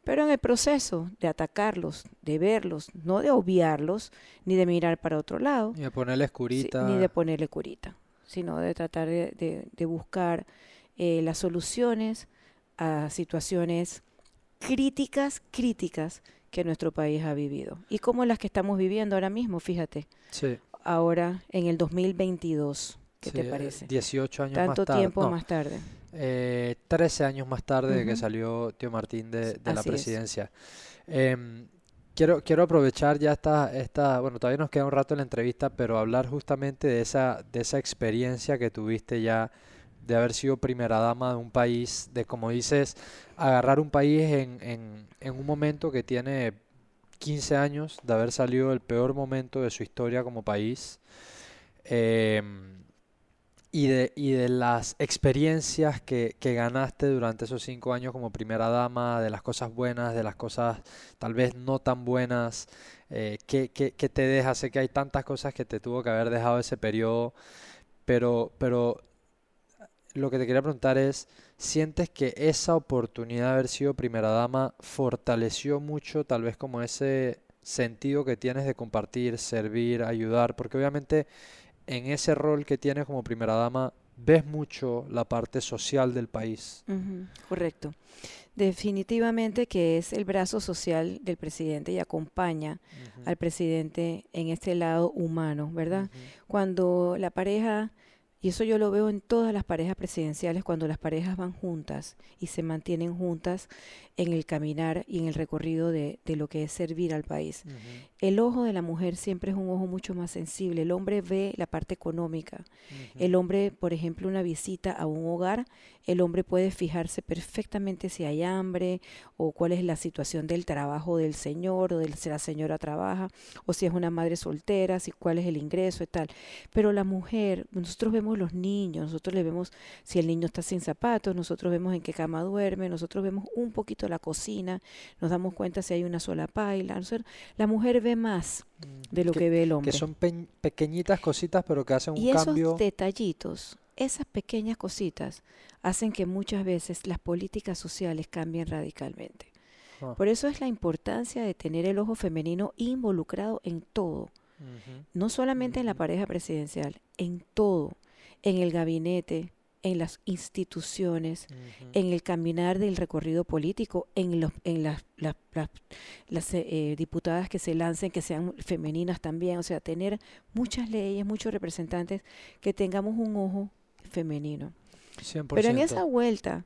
Pero en el proceso de atacarlos, de verlos, no de obviarlos, ni de mirar para otro lado. Ni de ponerle curita. ni de ponerle curita, sino de tratar de, buscar eh, las soluciones a situaciones críticas, críticas que nuestro país ha vivido. Y como las que estamos viviendo ahora mismo, fíjate. Sí. Ahora, en el 2022, ¿qué te parece? 18 años más tarde. Tanto tiempo más tarde eh, 13 años más tarde de que salió Tío Martín de, la presidencia. Em, quiero, quiero aprovechar ya esta, esta, bueno, todavía nos queda un rato en la entrevista, pero hablar justamente de esa, de esa experiencia que tuviste ya de haber sido primera dama de un país, de como dices, agarrar un país en, en, en un momento que tiene 15 años, de haber salido el peor momento de su historia como país. Eh, y de, y de las experiencias que, que, ganaste durante esos cinco años como primera dama, de las cosas buenas, de las cosas tal vez no tan buenas, eh, ¿qué, qué, qué, te deja? Sé que hay tantas cosas que te tuvo que haber dejado ese periodo, pero, pero lo que te quería preguntar es, ¿sientes que esa oportunidad de haber sido primera dama fortaleció mucho tal vez como ese sentido que tienes de compartir, servir, ayudar? Porque obviamente en ese rol que tienes como primera dama, ves mucho la parte social del país. correcto. Definitivamente que es el brazo social del presidente y acompaña al presidente en este lado humano, ¿verdad? Cuando la pareja y eso yo lo veo en todas las parejas presidenciales, cuando las parejas van juntas y se mantienen juntas en el caminar y en el recorrido de, lo que es servir al país. El ojo de la mujer siempre es un ojo mucho más sensible. El hombre ve la parte económica. El hombre, por ejemplo, una visita a un hogar, el hombre puede fijarse perfectamente si hay hambre o cuál es la situación del trabajo del señor o de si la señora trabaja o si es una madre soltera, si cuál es el ingreso y tal. Pero la mujer, nosotros vemos los niños, nosotros le vemos si el niño está sin zapatos, nosotros vemos en qué cama duerme, nosotros vemos un poquito la cocina, nos damos cuenta si hay una sola paila. La mujer ve más mm, de lo que, ve el hombre. Que son pequeñitas cositas, pero que hacen un cambio. Y esos detallitos, esas pequeñas cositas, hacen que muchas veces las políticas sociales cambien radicalmente. Ah. Por eso es la importancia de tener el ojo femenino involucrado en todo. No solamente en la pareja presidencial, en todo en el gabinete, en las instituciones, en el caminar del recorrido político, en, los, en las, las, eh, eh, diputadas que se lancen, que sean femeninas también, o sea, tener muchas leyes, muchos representantes, que tengamos un ojo femenino. Pero en esa vuelta,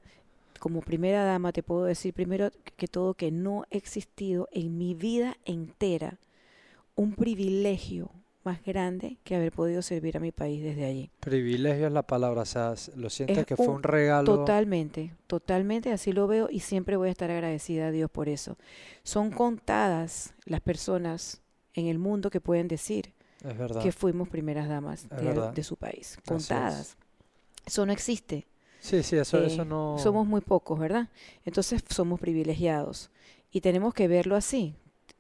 como primera dama, te puedo decir primero que todo que no ha existido en mi vida entera un privilegio, más grande que haber podido servir a mi país desde allí. Privilegio es la palabra, o sea, lo sientes que fue un regalo. Totalmente, totalmente, así lo veo y siempre voy a estar agradecida a Dios por eso. Son contadas las personas en el mundo que pueden decir que fuimos primeras damas de, su país, contadas. Eso no existe. Sí, sí, eso, eso eh, no... Somos muy pocos, ¿verdad? Entonces somos privilegiados y tenemos que verlo así.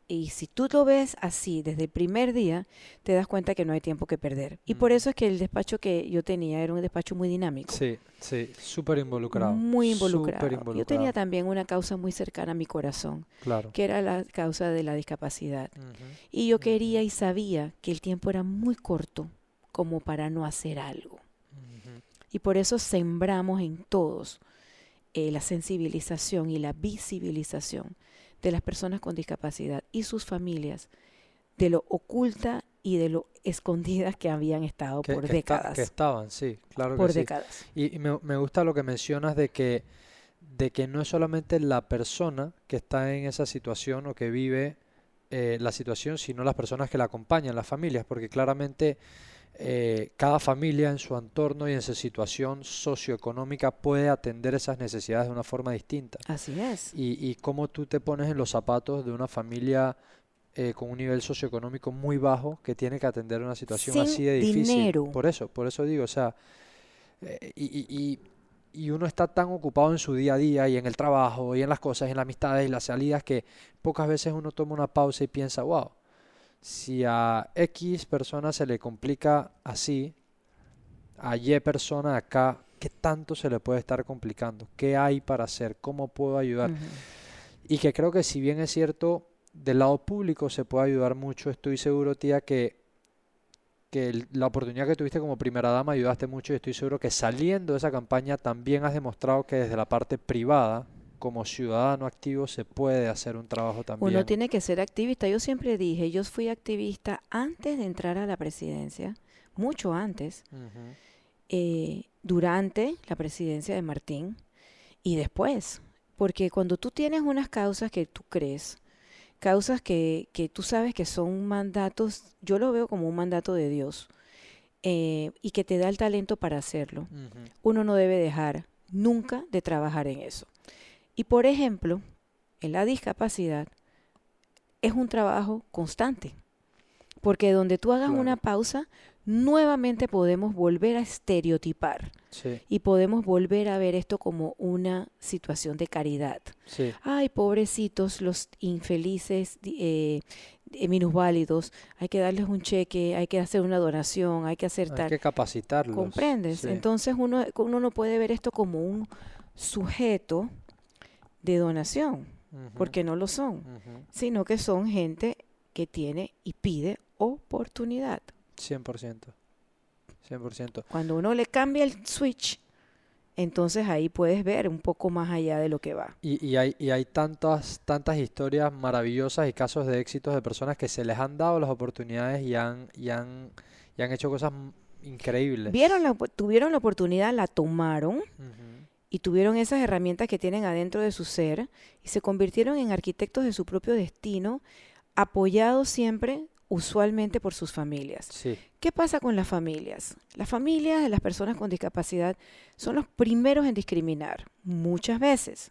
Y si tú lo ves así desde el primer día, te das cuenta que no hay tiempo que perder. Y por eso es que el despacho que yo tenía era un despacho muy dinámico. Sí, sí, súper involucrado. Muy involucrado. Yo tenía también una causa muy cercana a mi corazón, claro. que era la causa de la discapacidad. Y yo quería y sabía que el tiempo era muy corto como para no hacer algo. Y por eso sembramos en todos eh, la sensibilización y la visibilización de las personas con discapacidad y sus familias de lo oculta y de lo escondidas que habían estado Que, por que décadas. que estaban, sí, claro que por sí. décadas. Y, y me, me gusta lo que mencionas de que, de que no es solamente la persona que está en esa situación o que vive eh, la situación, sino las personas que la acompañan, las familias, porque claramente eh, cada familia en su entorno y en su situación socioeconómica puede atender esas necesidades de una forma distinta. Así es. Y, y cómo tú te pones en los zapatos de una familia eh, con un nivel socioeconómico muy bajo que tiene que atender una situación Sin así de difícil. dinero. Por eso, por eso digo, o sea, eh, y, y- y- uno está tan ocupado en su día a día y en el trabajo y en las cosas, en las amistades y las salidas que pocas veces uno toma una pausa y piensa, wow, si a X persona se le complica así, a Y persona acá, ¿qué tanto se le puede estar complicando? ¿Qué hay para hacer? ¿Cómo puedo ayudar? Y que creo que si bien es cierto, del lado público se puede ayudar mucho, estoy seguro, tía, que, que el- la oportunidad que tuviste como primera dama ayudaste mucho y estoy seguro que saliendo de esa campaña también has demostrado que desde la parte privada, como ciudadano activo, se puede hacer un trabajo también. Uno tiene que ser activista. Yo siempre dije, yo fui activista antes de entrar a la presidencia, mucho antes, eh, durante la presidencia de Martín y después. Porque cuando tú tienes unas causas que tú crees, causas que, que tú sabes que son mandatos, yo lo veo como un mandato de Dios, eh, y que te da el talento para hacerlo, uno no debe dejar nunca de trabajar en eso. Y por ejemplo, en la discapacidad es un trabajo constante, porque donde tú hagas una pausa, nuevamente podemos volver a estereotipar Sí, y podemos volver a ver esto como una situación de caridad. sí, Ay, pobrecitos, los infelices, eh, eh, minusválidos, hay que darles un cheque, hay que hacer una donación, hay que hacer hay tal. que capacitarlos. ¿Comprendes? sí, Entonces uno, uno no puede ver esto como un sujeto de donación, porque no lo son, sino que son gente que tiene y pide oportunidad. 100%, 100%. Cuando uno le cambia el switch, entonces ahí puedes ver un poco más allá de lo que va. Y, y hay, y hay tantas, tantas historias maravillosas y casos de éxitos de personas que se les han dado las oportunidades y han, y han, y han hecho cosas increíbles. Vieron la, tuvieron la oportunidad, la tomaron Ujú, y tuvieron esas herramientas que tienen adentro de su ser y se convirtieron en arquitectos de su propio destino, apoyados siempre, usualmente por sus familias. Sí, ¿Qué pasa con las familias? Las familias de las personas con discapacidad son los primeros en discriminar, muchas veces.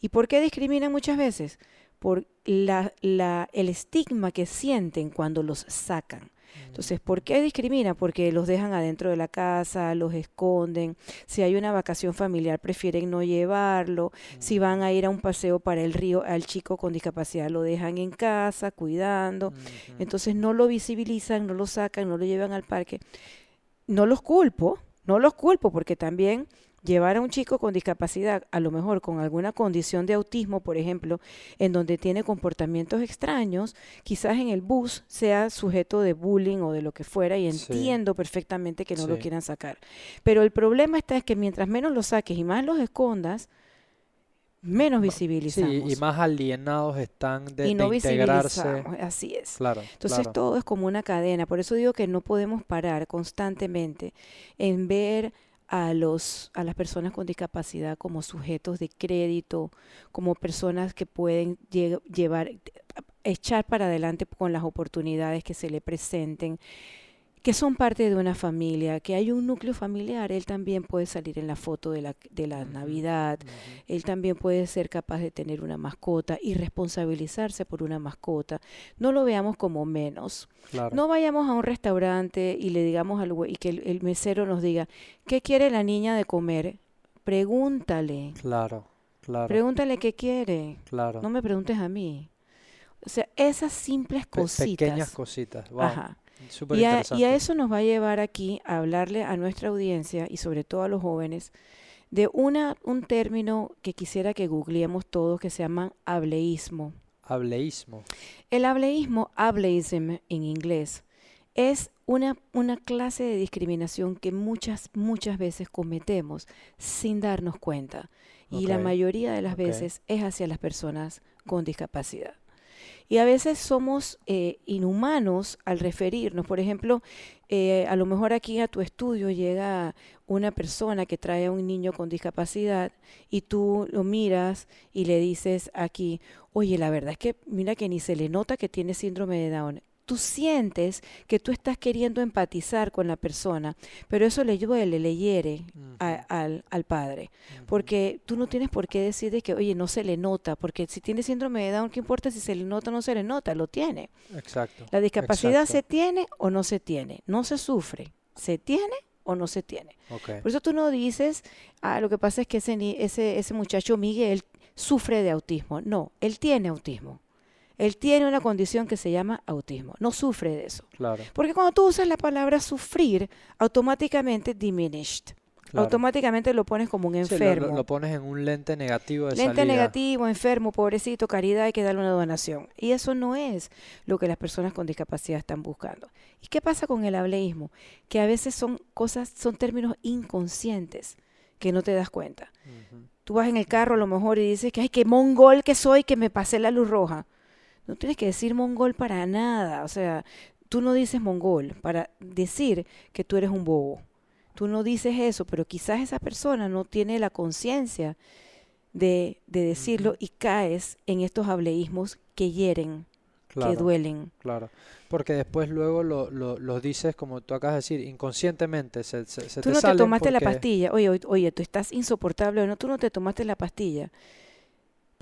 ¿Y por qué discriminan muchas veces? Por la, la- el estigma que sienten cuando los sacan. Entonces, ¿por qué discriminan? Porque los dejan adentro de la casa, los esconden. Si hay una vacación familiar, prefieren no llevarlo. Si van a ir a un paseo para el río, al chico con discapacidad lo dejan en casa, cuidando. Entonces no lo visibilizan, no lo sacan, no lo llevan al parque. No los culpo, no los culpo, porque también llevar a un chico con discapacidad, a lo mejor con alguna condición de autismo, por ejemplo, en donde tiene comportamientos extraños, quizás en el bus sea sujeto de bullying o de lo que fuera, y Sí. entiendo perfectamente que no lo Sí. quieran sacar. Pero el problema está es que mientras menos los saques y más los escondas, menos Sí, visibilizamos. y más alienados están de, y no de integrarse. así es. Claro, Entonces claro. todo es como una cadena. Por eso digo que no podemos parar constantemente en ver a los a las personas con discapacidad como sujetos de crédito, como personas que pueden lle- llevar echar para adelante con las oportunidades que se le presenten, que son parte de una familia, que hay un núcleo familiar, él también puede salir en la foto de la, de la Navidad, él también puede ser capaz de tener una mascota y responsabilizarse por una mascota. No lo veamos como menos. Claro. No vayamos a un restaurante y le digamos al y que el, el mesero nos diga, ¿qué quiere la niña de comer? Pregúntale. Claro, claro, Pregúntale qué quiere. claro. No me preguntes a mí. O sea, esas simples Pe- cositas. pequeñas cositas. Wow, Ajá. Y a, y a interesante. eso nos va a llevar aquí a hablarle a nuestra audiencia y sobre todo a los jóvenes de una, un término que quisiera que googleemos todos que se llama hableísmo. Hableísmo. El hableísmo, ableism en inglés, es una, una clase de discriminación que muchas, muchas veces cometemos sin darnos cuenta. Y la mayoría de las veces es hacia las personas con discapacidad. Y a veces somos eh, inhumanos al referirnos. Por ejemplo, eh, a lo mejor aquí a tu estudio llega una persona que trae a un niño con discapacidad y tú lo miras y le dices aquí, oye, la verdad es que mira que ni se le nota que tiene síndrome de Down tú sientes que tú estás queriendo empatizar con la persona, pero eso le duele, le hiere al, al, padre, porque tú no tienes por qué decir que, oye, no se le nota, porque si tiene síndrome de Down, ¿qué importa si se le nota o no se le nota? Lo tiene. Exacto. La discapacidad se tiene o no se tiene, no se sufre, se tiene o no se tiene. Por eso tú no dices, ah, lo que pasa es que ese, ese, ese muchacho Miguel sufre de autismo. No, él tiene autismo. Él tiene una condición que se llama autismo. No sufre de eso. Claro. Porque cuando tú usas la palabra sufrir, automáticamente diminished. Automáticamente lo pones como un enfermo. lo, pones en un lente negativo de Lente negativo, enfermo, pobrecito, caridad, hay que darle una donación. Y eso no es lo que las personas con discapacidad están buscando. ¿Y qué pasa con el hableísmo? Que a veces son cosas, son términos inconscientes que no te das cuenta. Tú vas en el carro a lo mejor y dices que, ay, qué mongol que soy que me pasé la luz roja. No tienes que decir mongol para nada. O sea, tú no dices mongol para decir que tú eres un bobo. Tú no dices eso, pero quizás esa persona no tiene la conciencia de, de, decirlo y caes en estos hableísmos que hieren, que duelen. Claro, porque después luego lo, lo, dices, como tú acabas de decir, inconscientemente. Se, se, tú no te tomaste la pastilla. Oye, oye, oye, tú estás insoportable. No, tú no te tomaste la pastilla.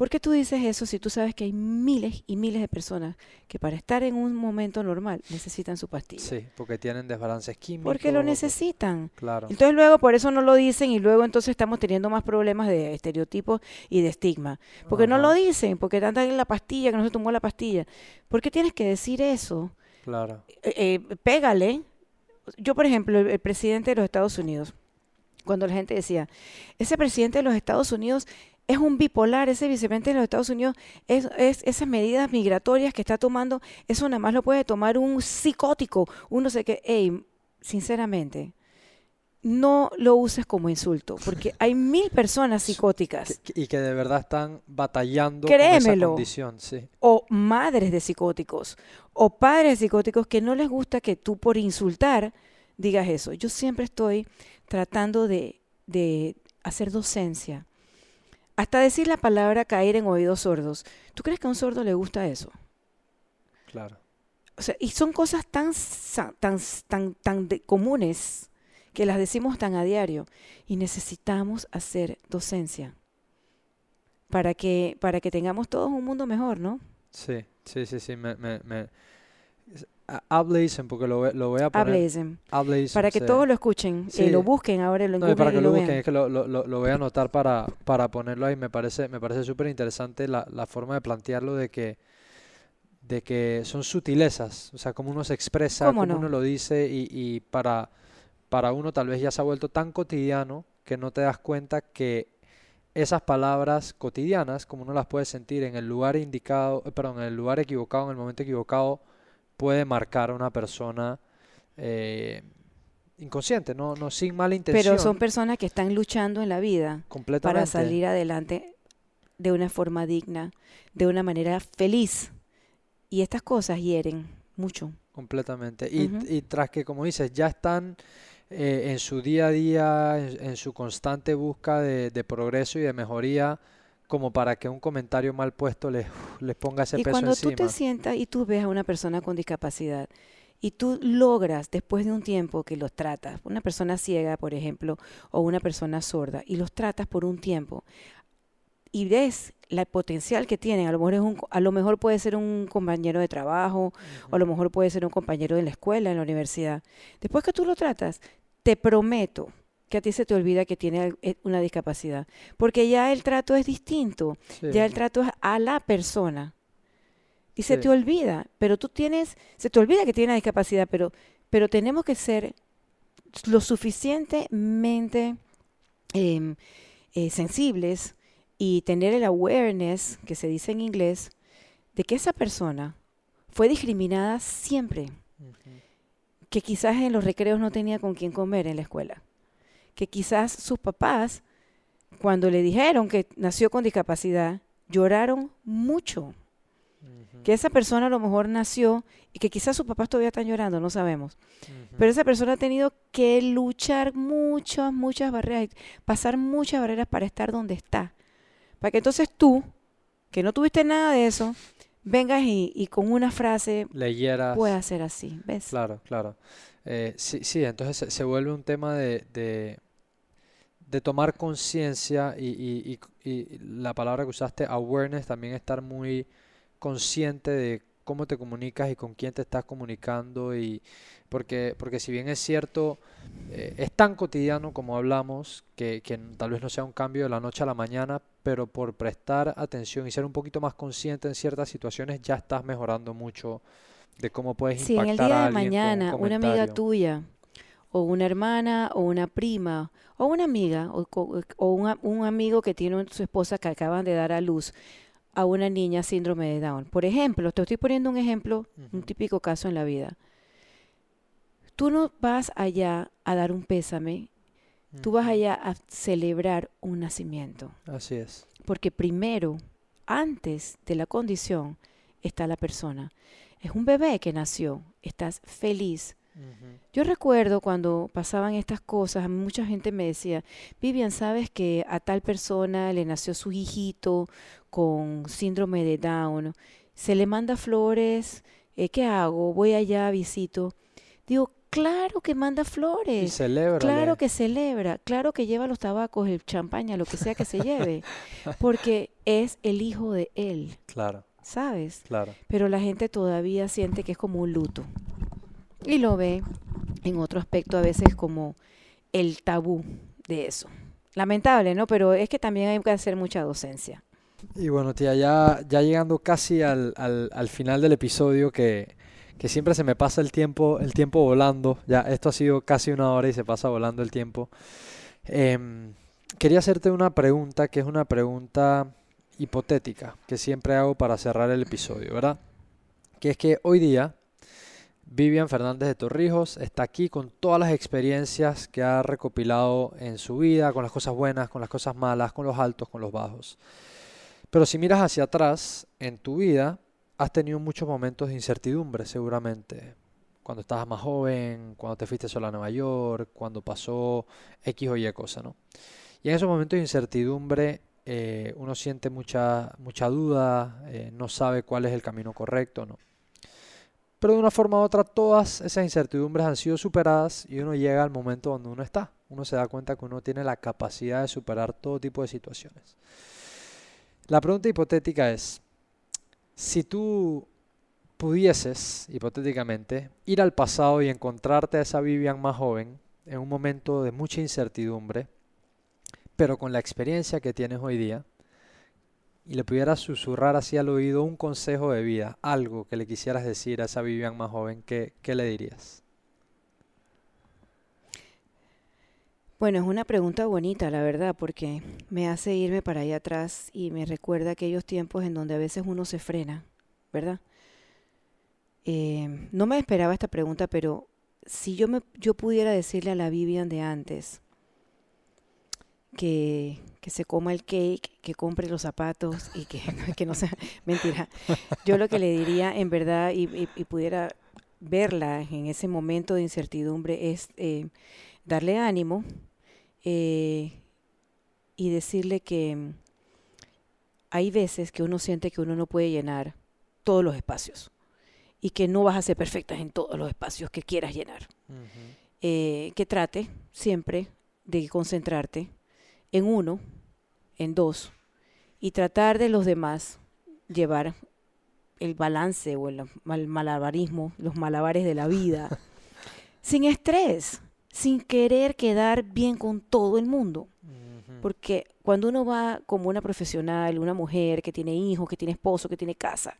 ¿Por qué tú dices eso si tú sabes que hay miles y miles de personas que para estar en un momento normal necesitan su pastilla? Sí, porque tienen desbalances químicos. Porque lo necesitan. Claro. Entonces luego por eso no lo dicen y luego entonces estamos teniendo más problemas de estereotipos y de estigma. Porque no lo dicen, porque andan en la pastilla, que no se tomó la pastilla. ¿Por qué tienes que decir eso? Claro. Eh, eh, pégale. Yo, por ejemplo, el presidente de los Estados Unidos, cuando la gente decía, ese presidente de los Estados Unidos es un bipolar, ese vicepresidente de los Estados Unidos, es, esas medidas migratorias que está tomando, eso nada más lo puede tomar un psicótico, uno sé que, hey, sinceramente, no lo uses como insulto, porque hay mil personas psicóticas. y que de verdad están batallando con esa condición, sí. O madres de psicóticos, o padres de psicóticos que no les gusta que tú por insultar digas eso. Yo siempre estoy tratando de, de hacer docencia hasta decir la palabra caer en oídos sordos. ¿Tú crees que a un sordo le gusta eso? Claro. O sea, y son cosas tan, tan, tan, tan comunes que las decimos tan a diario. Y necesitamos hacer docencia para que, para que tengamos todos un mundo mejor, ¿no? Sí, sí, sí, sí. Me, me, me, Ableism, porque lo, lo, voy a poner. Ableism. Para que todos lo escuchen y lo busquen ahora lo no, para que lo, busquen, es que lo, lo, voy a anotar para, para ponerlo ahí. Me parece me parece súper interesante la, la forma de plantearlo de que de que son sutilezas, o sea, cómo uno se expresa, cómo, uno lo dice y, y para, para uno tal vez ya se ha vuelto tan cotidiano que no te das cuenta que esas palabras cotidianas, como uno las puede sentir en el lugar indicado, eh, perdón, en el lugar equivocado, en el momento equivocado, puede marcar a una persona eh, inconsciente, no, no sin mala intención. Pero son personas que están luchando en la vida para salir adelante de una forma digna, de una manera feliz. Y estas cosas hieren mucho. Completamente. Y, y tras que, como dices, ya están eh, en su día a día, en, su constante busca de, de, progreso y de mejoría, como para que un comentario mal puesto les, les ponga ese y peso cuando tú te sientas y tú ves a una persona con discapacidad y tú logras después de un tiempo que los tratas, una persona ciega, por ejemplo, o una persona sorda, y los tratas por un tiempo y ves la potencial que tienen, a lo mejor es un, a lo mejor puede ser un compañero de trabajo, o a lo mejor puede ser un compañero de la escuela, en la universidad. Después que tú lo tratas, te prometo que a ti se te olvida que tiene eh, una discapacidad, porque ya el trato es distinto, ya el trato es a la persona. Y se te olvida, pero tú tienes, se te olvida que tiene una discapacidad, pero, pero tenemos que ser lo suficientemente em, eh, sensibles y tener el awareness, que se dice en inglés, de que esa persona fue discriminada siempre, que quizás en los recreos no tenía con quién comer en la escuela que quizás sus papás, cuando le dijeron que nació con discapacidad, lloraron mucho. Que esa persona a lo mejor nació y que quizás sus papás todavía están llorando, no sabemos. Pero esa persona ha tenido que luchar muchas, muchas barreras, pasar muchas barreras para estar donde está. Para que entonces tú, que no tuviste nada de eso, vengas y, con una frase leyeras. Pueda ser así, ¿ves? Claro, claro. Eh, sí, sí, entonces se, vuelve un tema de, de, tomar conciencia y, y la palabra que usaste, awareness, también estar muy consciente de cómo te comunicas y con quién te estás comunicando y porque, porque si bien es cierto, eh, es tan cotidiano como hablamos, que, que, tal vez no sea un cambio de la noche a la mañana, pero por prestar atención y ser un poquito más consciente en ciertas situaciones ya estás mejorando mucho de cómo puedes impactar en el día a de mañana, una amiga tuya, o una hermana, o una prima, o una amiga, o, o un, un amigo que tiene su esposa que acaban de dar a luz, a una niña síndrome de Down. Por ejemplo, te estoy poniendo un ejemplo, un típico caso en la vida. Tú no vas allá a dar un pésame, tú vas allá a celebrar un nacimiento. Así es. Porque primero, antes de la condición, está la persona. Es un bebé que nació, estás feliz, yo recuerdo cuando pasaban estas cosas, mucha gente me decía, Vivian, ¿sabes que a tal persona le nació su hijito con síndrome de Down? Se le manda flores, eh, ¿qué hago? Voy allá, visito. Digo, claro que manda flores. Y celebra. Claro que celebra, claro que lleva los tabacos, el champaña, lo que sea que se lleve, porque es el hijo de él. Claro. ¿Sabes? Claro. Pero la gente todavía siente que es como un luto y lo ve en otro aspecto a veces como el tabú de eso. Lamentable, ¿no? Pero es que también hay que hacer mucha docencia. Y bueno, tía, ya, ya llegando casi al, al, final del episodio, que, que, siempre se me pasa el tiempo, el tiempo volando. Ya, esto ha sido casi una hora y se pasa volando el tiempo. Em, quería hacerte una pregunta que es una pregunta hipotética que siempre hago para cerrar el episodio, ¿verdad? Que es que hoy día Vivian Fernández de Torrijos está aquí con todas las experiencias que ha recopilado en su vida, con las cosas buenas, con las cosas malas, con los altos, con los bajos. Pero si miras hacia atrás en tu vida, has tenido muchos momentos de incertidumbre seguramente. Cuando estabas más joven, cuando te fuiste sola a Nueva York, cuando pasó X o Y cosa, ¿no? Y en esos momentos de incertidumbre eh, uno siente mucha, mucha duda, eh, no sabe cuál es el camino correcto, ¿no? Pero de una forma u otra todas esas incertidumbres han sido superadas y uno llega al momento donde uno está. Uno se da cuenta que uno tiene la capacidad de superar todo tipo de situaciones. La pregunta hipotética es, si tú pudieses, hipotéticamente, ir al pasado y encontrarte a esa Vivian más joven en un momento de mucha incertidumbre, pero con la experiencia que tienes hoy día, y le pudieras susurrar así al oído un consejo de vida, algo que le quisieras decir a esa Vivian más joven, ¿qué, qué le dirías? Bueno, es una pregunta bonita, la verdad, porque me hace irme para allá atrás y me recuerda aquellos tiempos en donde a veces uno se frena, ¿verdad? Eh, no me esperaba esta pregunta, pero si yo, me, yo pudiera decirle a la Vivian de antes que que se coma el cake, que compre los zapatos y que, que no sea mentira. Yo lo que le diría en verdad y, pudiera verla en ese momento de incertidumbre es eh, darle ánimo eh, y decirle que hay veces que uno siente que uno no puede llenar todos los espacios y que no vas a ser perfecta en todos los espacios que quieras llenar. Eh, que trate siempre de concentrarte en uno, en dos, y tratar de los demás llevar el balance o el, malabarismo, los malabares de la vida, sin estrés, sin querer quedar bien con todo el mundo. Porque cuando uno va como una profesional, una mujer que tiene hijos, que tiene esposo, que tiene casa,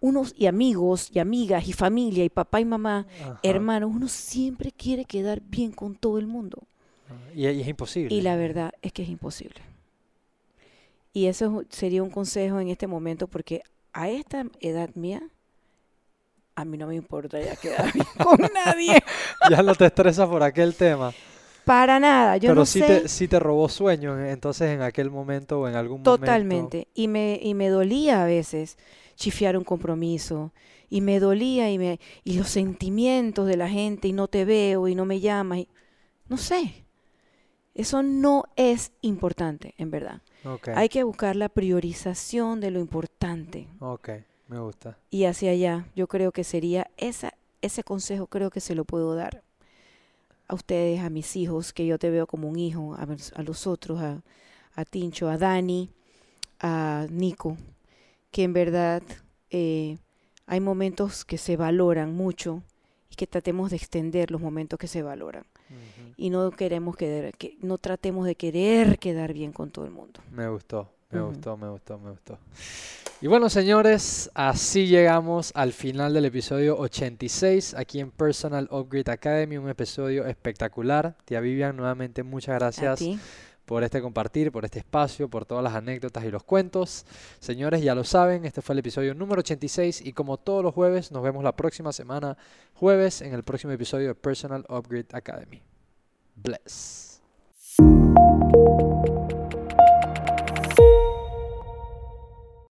unos y amigos y amigas y familia y papá y mamá, hermanos, uno siempre quiere quedar bien con todo el mundo. Y, es imposible. Y la verdad es que es imposible. Y eso sería un consejo en este momento porque a esta edad mía, a mí no me importa ya quedar bien con nadie. ya no te estresa por aquel tema. Para nada, yo Pero no sí, sé. te, sí te robó sueño en- entonces en aquel momento o en algún momento. Totalmente. Y me, y me dolía a veces chifiar un compromiso. Y me dolía y, me, y los sentimientos de la gente y no te veo y no me llamas. y- no sé. Eso no es importante, en verdad. Hay que buscar la priorización de lo importante. ok, me gusta. Y hacia allá, yo creo que sería esa, ese consejo, creo que se lo puedo dar a ustedes, a mis hijos, que yo te veo como un hijo, a, los- a los otros, a, a Tincho, a Dani, a Nico, que en verdad eh, hay momentos que se valoran mucho y que tratemos de extender los momentos que se valoran. Y no queremos quedar, que no tratemos de querer quedar bien con todo el mundo. Me gustó, me gustó, me gustó, me gustó. Y bueno, señores, así llegamos al final del episodio 86 aquí en Personal Upgrade Academy, un episodio espectacular. Tía Vivian, nuevamente muchas A gracias ti. Por este compartir, por este espacio, por todas las anécdotas y los cuentos. Señores, ya lo saben, este fue el episodio número 86 y como todos los jueves, nos vemos la próxima semana, jueves, en el próximo episodio de Personal Upgrade Academy. Bless.